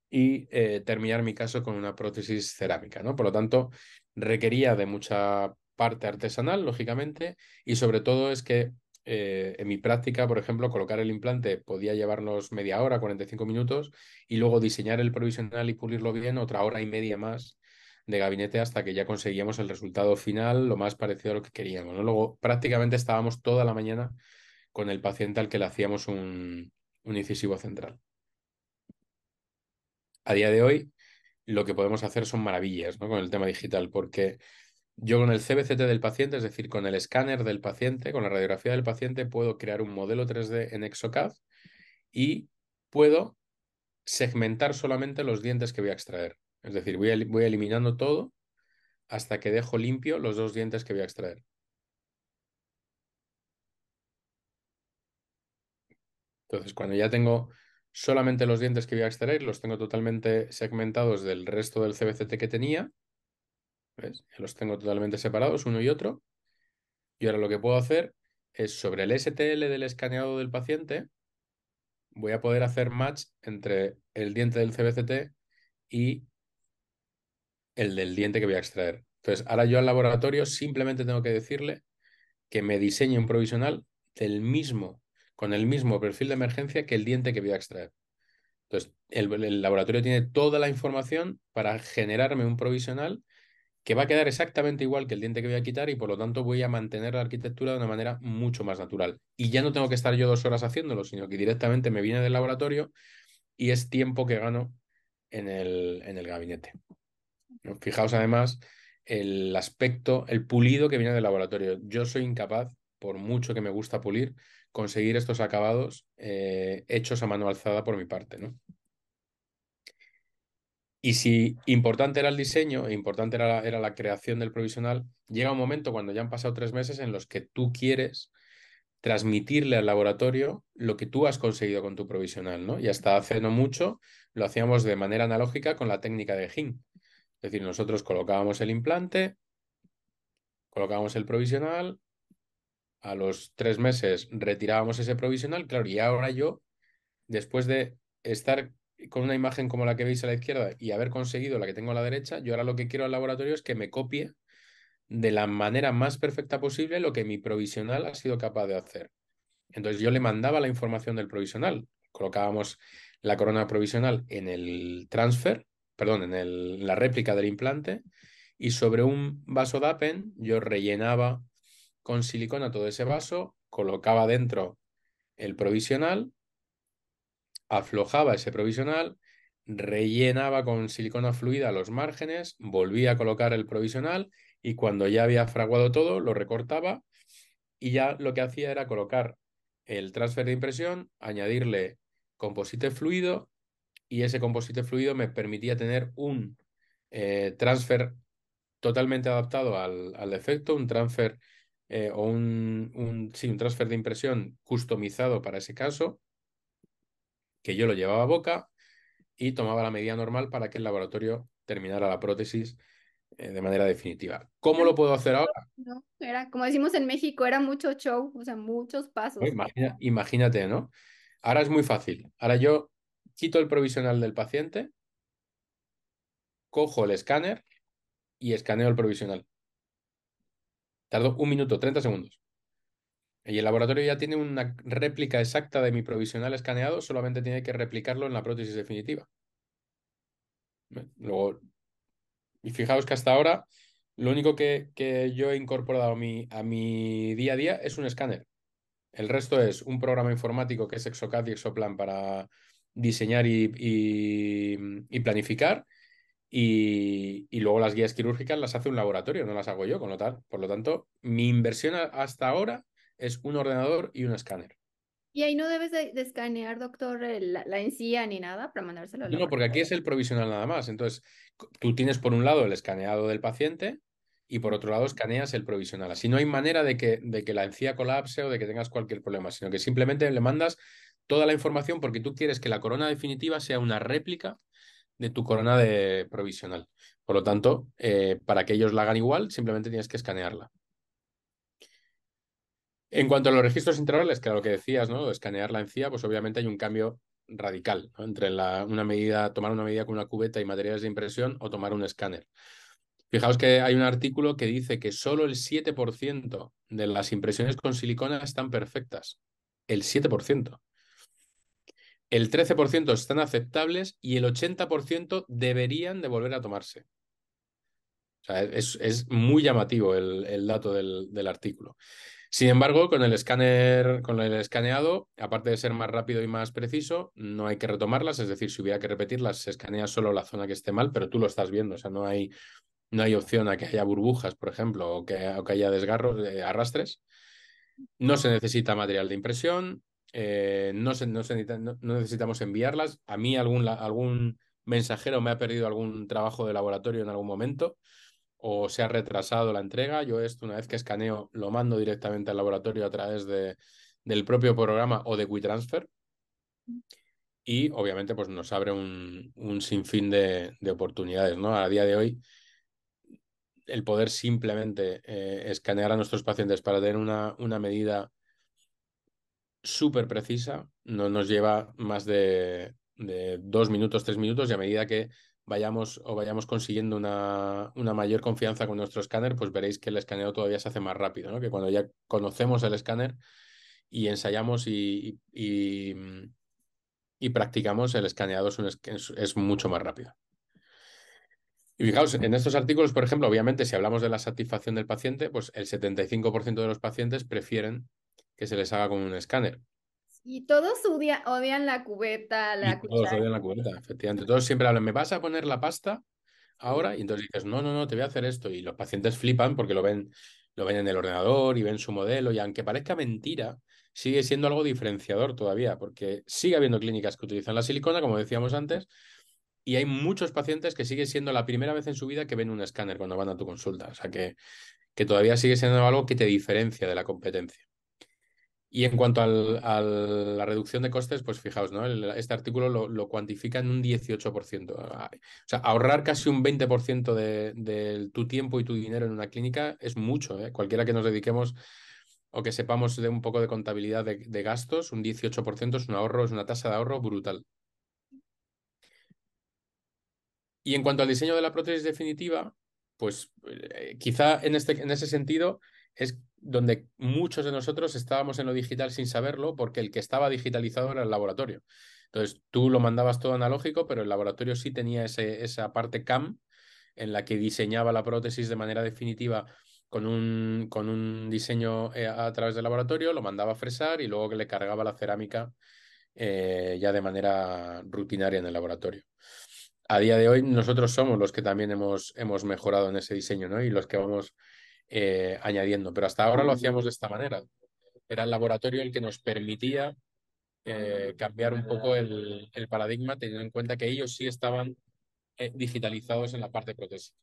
y eh, terminar mi caso con una prótesis cerámica. ¿no? Por lo tanto, requería de mucha parte artesanal, lógicamente, y sobre todo es que eh, en mi práctica, por ejemplo, colocar el implante podía llevarnos media hora, 45 minutos, y luego diseñar el provisional y pulirlo bien otra hora y media más de gabinete hasta que ya conseguíamos el resultado final lo más parecido a lo que queríamos. Luego prácticamente estábamos toda la mañana con el paciente al que le hacíamos un, un incisivo central. A día de hoy, lo que podemos hacer son maravillas con el tema digital, porque yo con el CBCT del paciente, es decir, con el escáner del paciente, con la radiografía del paciente, puedo crear un modelo 3D en Exocad y puedo segmentar solamente los dientes que voy a extraer. Es decir, voy, voy eliminando todo hasta que dejo limpio los dos dientes que voy a extraer. Entonces, cuando ya tengo solamente los dientes que voy a extraer, los tengo totalmente segmentados del resto del CBCT que tenía, los tengo totalmente separados, uno y otro. Y ahora lo que puedo hacer es sobre el STL del escaneado del paciente, voy a poder hacer match entre el diente del CBCT y el del diente que voy a extraer. Entonces, ahora yo al laboratorio simplemente tengo que decirle que me diseñe un provisional del mismo, con el mismo perfil de emergencia que el diente que voy a extraer. Entonces, el laboratorio tiene toda la información para generarme un provisional que va a quedar exactamente igual que el diente que voy a quitar y por lo tanto voy a mantener la arquitectura de una manera mucho más natural. Y ya no tengo que estar yo dos horas haciéndolo, sino que directamente me viene del laboratorio y es tiempo que gano en el, en el gabinete. Fijaos además el aspecto, el pulido que viene del laboratorio. Yo soy incapaz, por mucho que me gusta pulir, conseguir estos acabados eh, hechos a mano alzada por mi parte. ¿no? Y si importante era el diseño e importante era la, era la creación del provisional, llega un momento cuando ya han pasado tres meses en los que tú quieres transmitirle al laboratorio lo que tú has conseguido con tu provisional, ¿no? Y hasta hace no mucho lo hacíamos de manera analógica con la técnica de HIN. Es decir, nosotros colocábamos el implante, colocábamos el provisional, a los tres meses retirábamos ese provisional, claro, y ahora yo, después de estar con una imagen como la que veis a la izquierda y haber conseguido la que tengo a la derecha, yo ahora lo que quiero al laboratorio es que me copie de la manera más perfecta posible lo que mi provisional ha sido capaz de hacer. Entonces yo le mandaba la información del provisional, colocábamos la corona provisional en el transfer, perdón, en, el, la réplica del implante y sobre un vaso DAPEN yo rellenaba con silicona todo ese vaso, colocaba dentro el provisional, aflojaba ese provisional, rellenaba con silicona fluida los márgenes, volvía a colocar el provisional y cuando ya había fraguado todo lo recortaba y ya lo que hacía era colocar el transfer de impresión, añadirle composite fluido y ese composite fluido me permitía tener un eh, transfer totalmente adaptado al, al defecto, un transfer eh, o un, sí, un transfer de impresión customizado para ese caso, que yo lo llevaba a boca y tomaba la medida normal para que el laboratorio terminara la prótesis eh, de manera definitiva. ¿Cómo lo puedo hacer ahora? No, era, como decimos en México, era mucho show, o sea, muchos pasos. imagínate, ¿no? Ahora es muy fácil. Ahora yo quito el provisional del paciente, cojo el escáner y escaneo el provisional. Tardo un minuto, 30 segundos. Y el laboratorio ya tiene una réplica exacta de mi provisional escaneado, solamente tiene que replicarlo en la prótesis definitiva. Luego, y fijaos que hasta ahora lo único que, que yo he incorporado a mi, a mi día a día es un escáner. El resto es un programa informático que es Exocad y Exoplan para diseñar y, y planificar y, luego las guías quirúrgicas las hace un laboratorio, no las hago yo, con lo tal. Por lo tanto, mi inversión hasta ahora es un ordenador y un escáner. Y ahí no debes de, escanear, doctor, la, encía ni nada para mandárselo al No, porque aquí es el provisional nada más. Entonces, tú tienes por un lado el escaneado del paciente y por otro lado escaneas el provisional. Así no hay manera de que, de que la encía colapse o de que tengas cualquier problema, sino que simplemente le mandas toda la información porque tú quieres que la corona definitiva sea una réplica de tu corona de provisional. Por lo tanto, eh, para que ellos la hagan igual, simplemente tienes que escanearla. En cuanto a los registros integrales, que era lo que decías, ¿no? Escanear la encía, pues obviamente hay un cambio radical entre la, una medida, tomar una medida con una cubeta y materiales de impresión o tomar un escáner. Fijaos que hay un artículo que dice que solo el 7% de las impresiones con silicona están perfectas. El 7% el 13% están aceptables y el 80% deberían de volver a tomarse. O sea, es, muy llamativo el, dato del, del, artículo. Sin embargo, con el escáner, con el escaneado, aparte de ser más rápido y más preciso, no hay que retomarlas, es decir, si hubiera que repetirlas, se escanea solo la zona que esté mal, pero tú lo estás viendo, o sea, no hay, no hay opción a que haya burbujas, por ejemplo, o que, o que haya desgarros, de arrastres. No se necesita material de impresión, eh, no, necesitamos enviarlas. A mí algún, algún mensajero me ha perdido algún trabajo de laboratorio en algún momento o se ha retrasado la entrega. Yo esto una vez que escaneo lo mando directamente al laboratorio a través de, del propio programa o de WeTransfer. Y obviamente pues nos abre un, un sinfín de, de, oportunidades. ¿no? A día de hoy el poder simplemente eh, escanear a nuestros pacientes para tener una, una medida súper precisa, no nos lleva más de, dos minutos, tres minutos y a medida que vayamos o vayamos consiguiendo una, una, mayor confianza con nuestro escáner, pues veréis que el escaneo todavía se hace más rápido, ¿no? que cuando ya conocemos el escáner y ensayamos y, y, y practicamos, el escaneado es, es, mucho más rápido. Y fijaos, en estos artículos, por ejemplo, obviamente, si hablamos de la satisfacción del paciente, pues el 75% de los pacientes prefieren que se les haga con un escáner. Y todos odian la cubeta, la Todos odian la cubeta, efectivamente. Todos siempre hablan, ¿me vas a poner la pasta ahora? Y entonces dices, no, no, no, te voy a hacer esto. Y los pacientes flipan porque lo ven, lo ven en el ordenador y ven su modelo. Y aunque parezca mentira, sigue siendo algo diferenciador todavía, porque sigue habiendo clínicas que utilizan la silicona, como decíamos antes, y hay muchos pacientes que sigue siendo la primera vez en su vida que ven un escáner cuando van a tu consulta. O sea que, que todavía sigue siendo algo que te diferencia de la competencia. Y en cuanto a la reducción de costes, pues fijaos, ¿no? este artículo lo, cuantifica en un 18%. Ah, o sea, ahorrar casi un 20% de, tu tiempo y tu dinero en una clínica es mucho. ¿eh? Cualquiera que nos dediquemos o que sepamos de un poco de contabilidad de, de gastos, un 18% es un ahorro, es una tasa de ahorro brutal. Y en cuanto al diseño de la prótesis definitiva, pues eh, quizá en, este, en ese sentido es donde muchos de nosotros estábamos en lo digital sin saberlo porque el que estaba digitalizado era el laboratorio. Entonces tú lo mandabas todo analógico, pero el laboratorio sí tenía ese, esa parte CAM en la que diseñaba la prótesis de manera definitiva con un, con un diseño eh, a través del laboratorio, lo mandaba a fresar y luego que le cargaba la cerámica eh, ya de manera rutinaria en el laboratorio. A día de hoy nosotros somos los que también hemos, hemos mejorado en ese diseño ¿no? y los que vamos eh, añadiendo, pero hasta ahora lo hacíamos de esta manera. Era el laboratorio el que nos permitía cambiar un poco el, el, paradigma, teniendo en cuenta que ellos sí estaban digitalizados en la parte prótesis.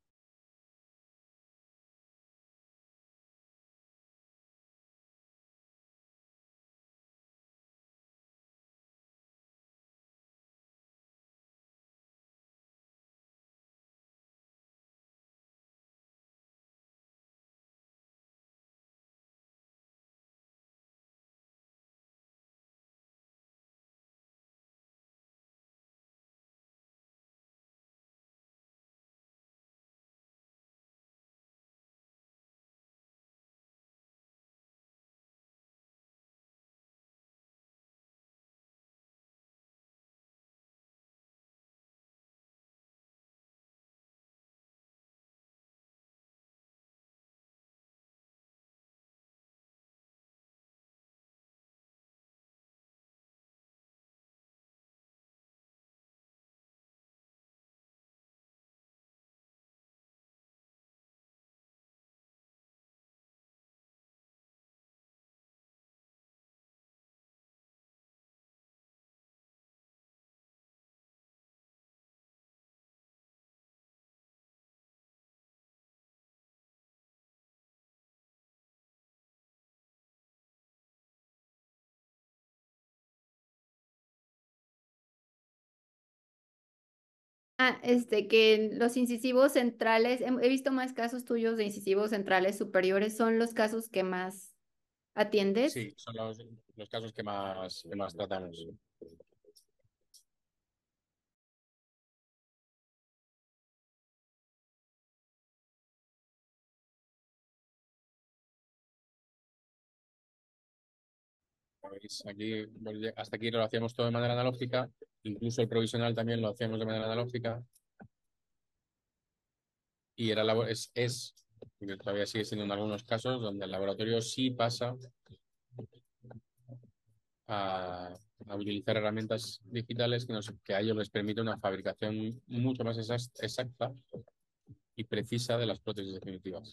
Ah, este, que los incisivos centrales, he visto más casos tuyos de incisivos centrales superiores, ¿son los casos que más atiendes? Sí, son los, los casos que más, que más tratamos. Aquí, hasta aquí lo hacíamos todo de manera analógica, incluso el provisional también lo hacíamos de manera analógica. Y era es, es, todavía sigue siendo en algunos casos, donde el laboratorio sí pasa a, utilizar herramientas digitales que, nos, que a ellos les permite una fabricación mucho más exacta y precisa de las prótesis definitivas.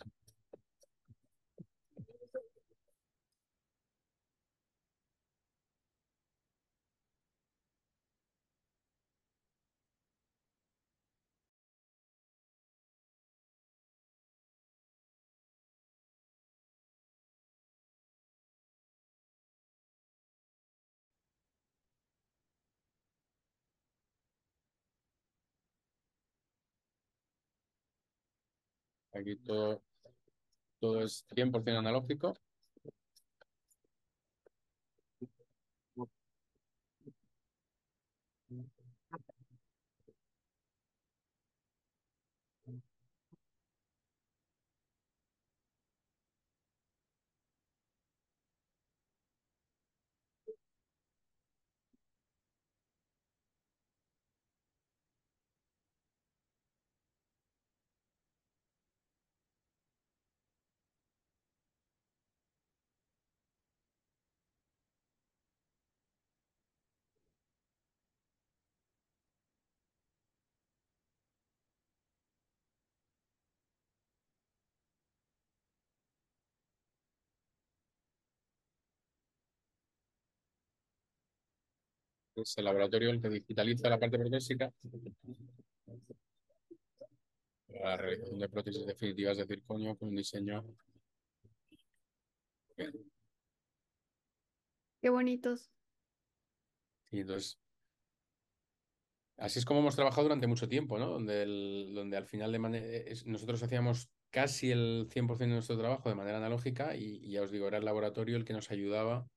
Aquí todo, todo es 100% analógico. Es el laboratorio el que digitaliza la parte protésica la realización de prótesis definitivas de circonio con un diseño. Qué bonitos. Y entonces, así es como hemos trabajado durante mucho tiempo, ¿no? Donde, el, donde al final de nosotros hacíamos casi el 100% de nuestro trabajo de manera analógica y, y, ya os digo, era el laboratorio el que nos ayudaba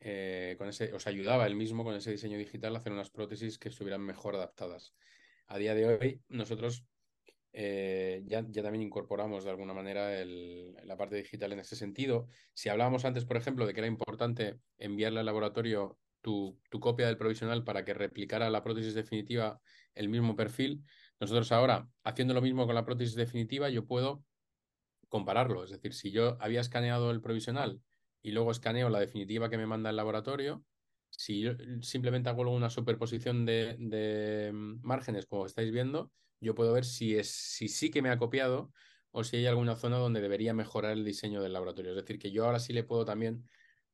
eh, con ese, os ayudaba él mismo con ese diseño digital a hacer unas prótesis que estuvieran mejor adaptadas. A día de hoy, nosotros eh, ya, también incorporamos de alguna manera la parte digital en ese sentido. Si hablábamos antes, por ejemplo, de que era importante enviarle al laboratorio tu, tu copia del provisional para que replicara la prótesis definitiva el mismo perfil, Nosotros ahora, haciendo lo mismo con la prótesis definitiva, yo puedo compararlo. Es decir, si yo había escaneado el provisional y luego escaneo la definitiva que me manda el laboratorio, si yo simplemente hago una superposición de, márgenes, como estáis viendo, yo puedo ver si, es, si sí que me ha copiado o si hay alguna zona donde debería mejorar el diseño del laboratorio. Es decir, que yo ahora sí le puedo también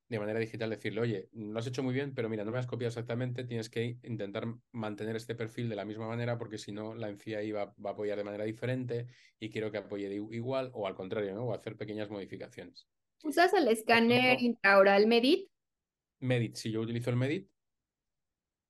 de manera digital decirle, oye, lo has hecho muy bien, pero mira, no me has copiado exactamente, tienes que intentar mantener este perfil de la misma manera porque si no, la encía ahí va, a apoyar de manera diferente y quiero que apoye igual o al contrario. O hacer pequeñas modificaciones. ¿Usas el escáner intraoral Medit? Medit, si yo utilizo el Medit.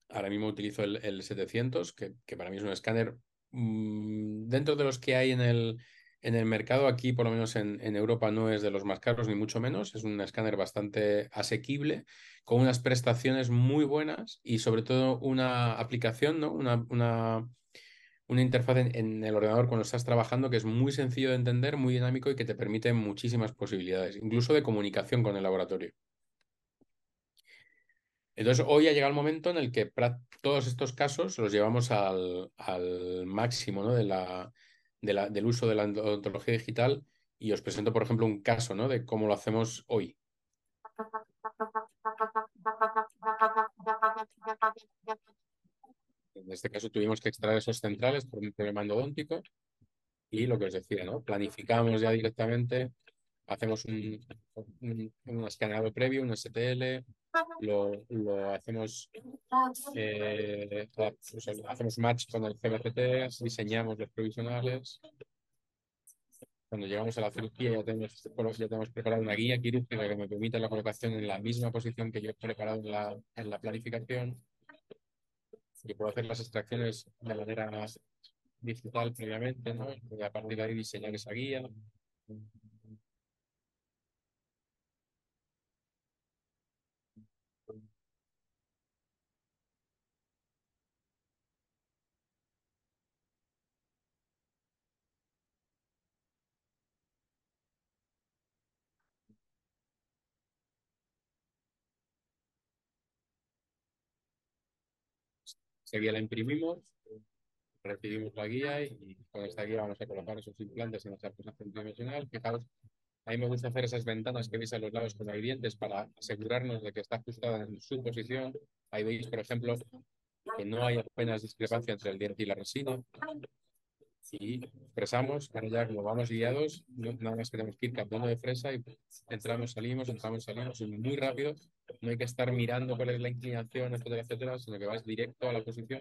Ahora mismo utilizo el, 700, que, que, para mí es un escáner mm, dentro de los que hay en el, en el mercado aquí, por lo menos en, Europa, no es de los más caros, ni mucho menos. Es un escáner bastante asequible, con unas prestaciones muy buenas y sobre todo una aplicación, ¿no? Una, una, una interfaz en, el ordenador cuando estás trabajando que es muy sencillo de entender, muy dinámico y que te permite muchísimas posibilidades, incluso de comunicación con el laboratorio. Entonces, hoy ha llegado el momento en el que todos estos casos los llevamos al, máximo ¿no? de la del uso de la odontología digital y os presento, por ejemplo, un caso ¿no? de cómo lo hacemos hoy. En este caso tuvimos que extraer esos centrales por un problema endodóntico y lo que os decía, ¿no? Planificamos ya directamente, hacemos un, un, escaneado previo, un STL, lo, lo hacemos, eh, hacemos match con el CBCT, diseñamos los provisionales. Cuando llegamos a la cirugía ya tenemos, ya tenemos preparado una guía quirúrgica que me permite la colocación en la misma posición que yo he preparado en la, en la planificación. Y puedo hacer las extracciones de manera digital previamente, ¿no? Y a partir de ahí diseñar esa guía. Esta la imprimimos, recibimos la guía y con esta guía vamos a colocar esos implantes en nuestra posición tridimensional. Fijaos, a mí me gusta hacer esas ventanas que veis a los lados con dientes para asegurarnos de que está ajustada en su posición. Ahí veis, por ejemplo, que no hay apenas discrepancia entre el diente y la resina y expresamos, ahora ya como vamos guiados, nada más tenemos que ir cambiando de fresa y entramos, salimos, entramos, salimos, muy rápido, no hay que estar mirando cuál es la inclinación, etcétera, etcétera, sino que vas directo a la posición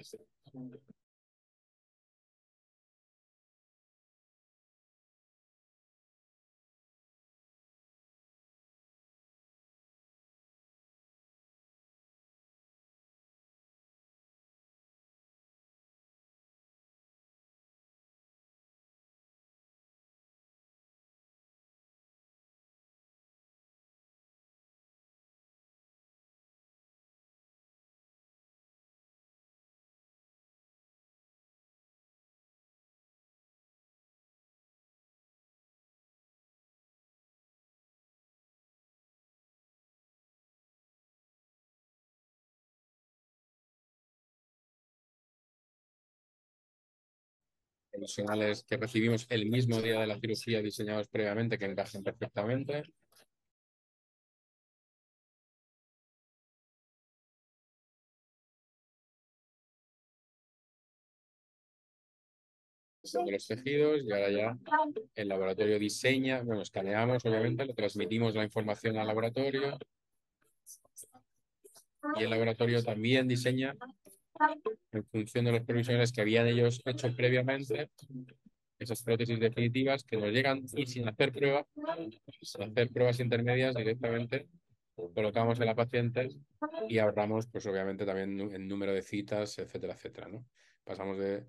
profesionales que recibimos el mismo día de la cirugía diseñados previamente que encajen perfectamente. de los tejidos y ahora ya el laboratorio diseña, bueno, escaneamos obviamente, le transmitimos la información al laboratorio y el laboratorio también diseña en función de los provisionales que habían ellos hecho previamente, esas prótesis definitivas que nos llegan y sin hacer prueba, sin hacer pruebas intermedias directamente, colocamos en la paciente y ahorramos, pues obviamente también en número de citas, etcétera, etcétera. Pasamos de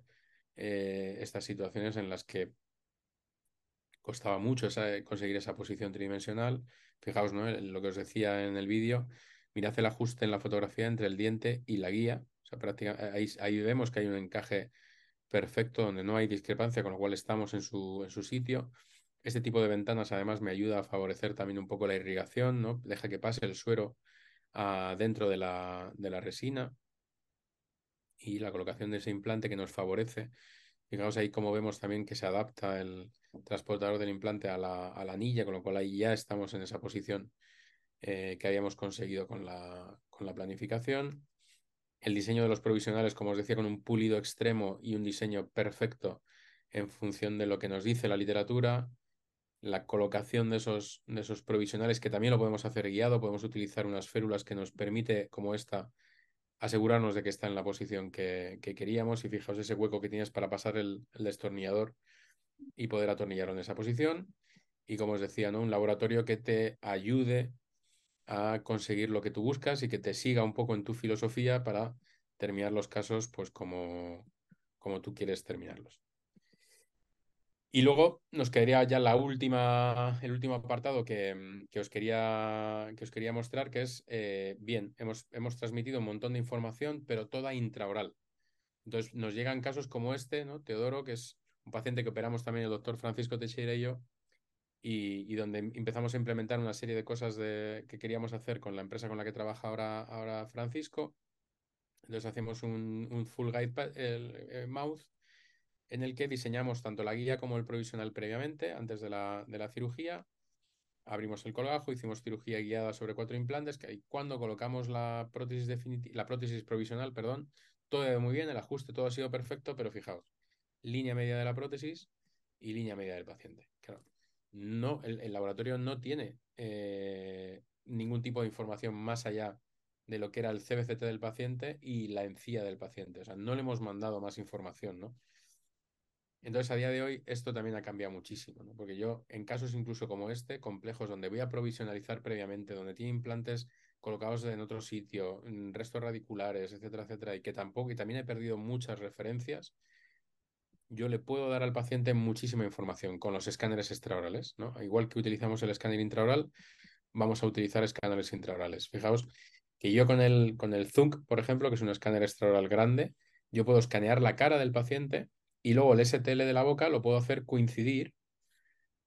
eh, estas situaciones en las que costaba mucho conseguir esa posición tridimensional. Fijaos, ¿no? Lo que os decía en el vídeo, mirad el ajuste en la fotografía entre el diente y la guía, prácticamente, ahí, vemos que hay un encaje perfecto donde no hay discrepancia, con lo cual estamos en su, sitio. Este tipo de ventanas además me ayuda a favorecer también un poco la irrigación, ¿no? Deja que pase el suero ah, dentro de la, resina y la colocación de ese implante que nos favorece Fijaos ahí cómo vemos también que se adapta el transportador del implante a la, anilla, con lo cual ahí ya estamos en esa posición eh, que habíamos conseguido con la planificación. El diseño de los provisionales, como os decía, con un pulido extremo y un diseño perfecto en función de lo que nos dice la literatura. La colocación de esos, de esos provisionales, que también lo podemos hacer guiado, podemos utilizar unas férulas que nos permite, como esta, asegurarnos de que está en la posición que, queríamos. Y fijaos ese hueco que tienes para pasar el, el destornillador y poder atornillarlo en esa posición. Y como os decía, ¿no? un laboratorio que te ayude a conseguir lo que tú buscas y que te siga un poco en tu filosofía para terminar los casos pues como, como tú quieres terminarlos. Y luego nos quedaría ya la última, el último apartado que, que os, quería, que os quería mostrar, que es, eh, bien, hemos, hemos transmitido un montón de información, pero toda intraoral. Entonces nos llegan casos como este, ¿no? Teodoro, que es un paciente que operamos también el doctor Francisco Teixeira y yo, y, donde empezamos a implementar una serie de cosas que queríamos hacer con la empresa con la que trabaja ahora, Francisco. Entonces hacemos un, full guide el, eh, mouth en el que diseñamos tanto la guía como el provisional previamente, antes de la, cirugía. Abrimos el colgajo, hicimos cirugía guiada sobre cuatro implantes, que cuando colocamos la prótesis, la prótesis provisional, perdón, todo ido muy bien, el ajuste, todo ha sido perfecto, pero fijaos, línea media de la prótesis y línea media del paciente. Claro, no, el, laboratorio no tiene eh, ningún tipo de información más allá de lo que era el CBCT del paciente y la encía del paciente. O sea, no le hemos mandado más información, ¿no? Entonces, a día de hoy, esto también ha cambiado muchísimo, ¿no? Porque yo, en casos incluso como este, complejos donde voy a provisionalizar previamente, donde tiene implantes colocados en otro sitio, restos radiculares, etcétera, etcétera, y que tampoco, y también he perdido muchas referencias, yo le puedo dar al paciente muchísima información con los escáneres extraorales, ¿no? Igual que utilizamos el escáner intraoral, vamos a utilizar escáneres intraorales. Fijaos que yo con el, con el por ejemplo, que es un escáner extraoral grande, yo puedo escanear la cara del paciente y luego el STL de la boca lo puedo hacer coincidir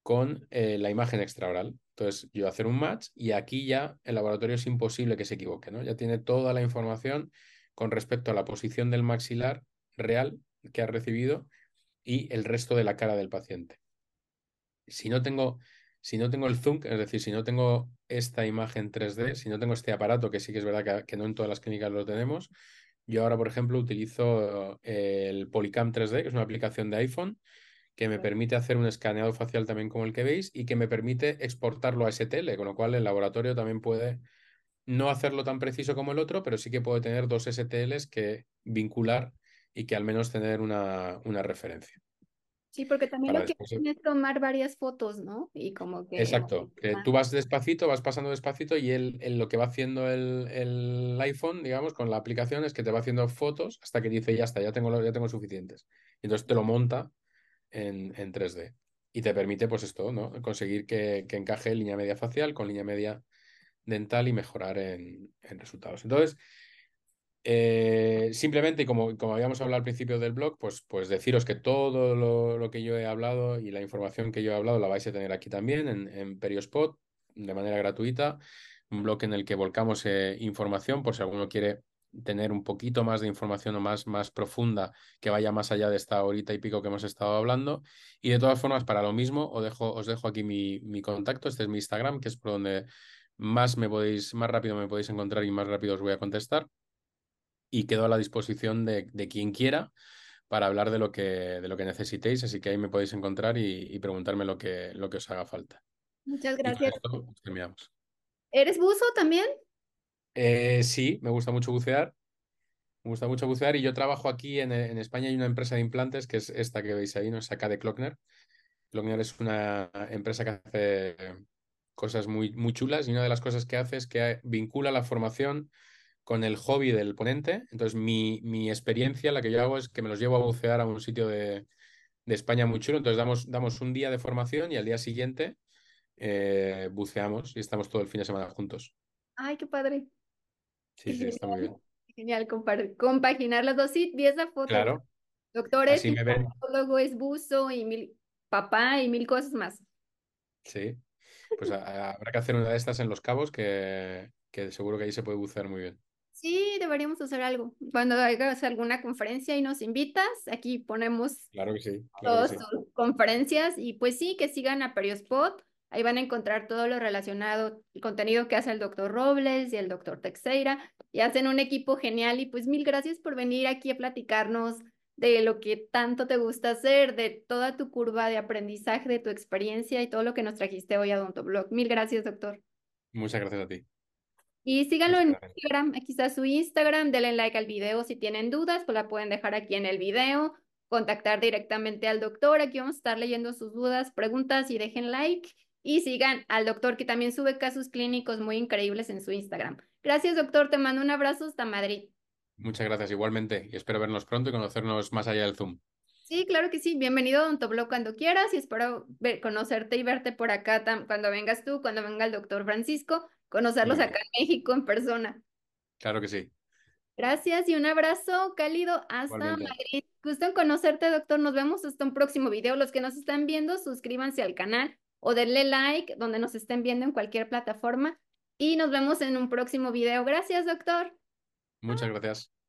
con eh, la imagen extraoral. Entonces, yo hacer un match y aquí ya el laboratorio es imposible que se equivoque, ¿no? Ya tiene toda la información con respecto a la posición del maxilar real que ha recibido y el resto de la cara del paciente. Si no tengo, si no tengo el zoom, es decir, si no tengo esta imagen 3D, si no tengo este aparato, que sí que es verdad que, no en todas las clínicas lo tenemos, yo ahora, por ejemplo, utilizo eh, el Polycam 3D, que es una aplicación de iPhone, que me permite hacer un escaneado facial también como el que veis y que me permite exportarlo a STL, con lo cual el laboratorio también puede no hacerlo tan preciso como el otro, pero sí que puede tener dos STLs que vincular y que al menos tener una, una referencia. Sí, porque también lo que es tomar varias fotos, ¿no? Y como que... Exacto, tú vas despacito, vas pasando despacito y él, lo que va haciendo el, el, iPhone, digamos, con la aplicación es que te va haciendo fotos hasta que dice, ya está, ya tengo, ya tengo suficientes. Y entonces te lo monta en, en 3D y te permite, pues esto, ¿no? Conseguir que, que, encaje línea media facial con línea media dental y mejorar en, en resultados. Entonces, eh, simplemente, como, como habíamos hablado al principio del blog, pues, pues deciros que todo lo, que yo he hablado y la información que yo he hablado la vais a tener aquí también en, en Periospot de manera gratuita. Un blog en el que volcamos eh, información por si alguno quiere tener un poquito más de información o más, más profunda que vaya más allá de esta horita y pico que hemos estado hablando. Y de todas formas, para lo mismo, os dejo, os dejo aquí mi, mi contacto. Este es mi Instagram, que es por donde más me podéis, más rápido me podéis encontrar y más rápido os voy a contestar y quedo a la disposición de, quien quiera para hablar de lo, que, de lo que necesitéis, así que ahí me podéis encontrar y, preguntarme lo que, lo que os haga falta. Muchas gracias. terminamos. ¿Eres buzo también? Eh, sí, me gusta mucho bucear. Me gusta mucho bucear y yo trabajo aquí en, en, España. Hay una empresa de implantes que es esta que veis ahí, ¿no? Es acá de Klockner. Klockner es una empresa que hace cosas muy, muy chulas y una de las cosas que hace es que vincula la formación con el hobby del ponente. Entonces, mi, mi, experiencia, la que yo hago es que me los llevo a bucear a un sitio de, de España muy chulo. Entonces, damos, damos un día de formación y al día siguiente eh, buceamos y estamos todo el fin de semana juntos. Ay, qué padre. Sí, sí, está muy bien. Genial, compaginar las dos. Sí, vi esa foto. Claro. Doctores, luego es buzo y mil, papá y mil cosas más. Sí, pues habrá que hacer una de estas en Los Cabos que, que seguro que ahí se puede bucear muy bien. Sí, deberíamos hacer algo. Cuando hagas alguna conferencia y nos invitas, aquí ponemos Claro que sí, claro todas que sí. tus conferencias y pues sí, que sigan a Periospot. Ahí van a encontrar todo lo relacionado, el contenido que hace el doctor Robles y el doctor Teixeira. Y hacen un equipo genial y pues mil gracias por venir aquí a platicarnos de lo que tanto te gusta hacer, de toda tu curva de aprendizaje, de tu experiencia y todo lo que nos trajiste hoy a Blog. Mil gracias, doctor. Muchas gracias a ti. Y síganlo en Instagram, aquí está su Instagram, denle like al video si tienen dudas, pues la pueden dejar aquí en el video, contactar directamente al doctor, aquí vamos a estar leyendo sus dudas, preguntas y dejen like y sigan al doctor que también sube casos clínicos muy increíbles en su Instagram. Gracias doctor, te mando un abrazo hasta Madrid. Muchas gracias igualmente y espero vernos pronto y conocernos más allá del Zoom. Sí, claro que sí. Bienvenido a Odontoblog cuando quieras y espero conocerte y verte por acá cuando vengas tú, cuando venga el doctor Francisco conocerlos acá en México en persona. Claro que sí. Gracias y un abrazo cálido hasta Madrid. Gusto en conocerte, doctor. Nos vemos hasta un próximo video. Los que nos están viendo, suscríbanse al canal o denle like donde nos estén viendo en cualquier plataforma. Y nos vemos en un próximo video. Gracias, doctor. Muchas gracias.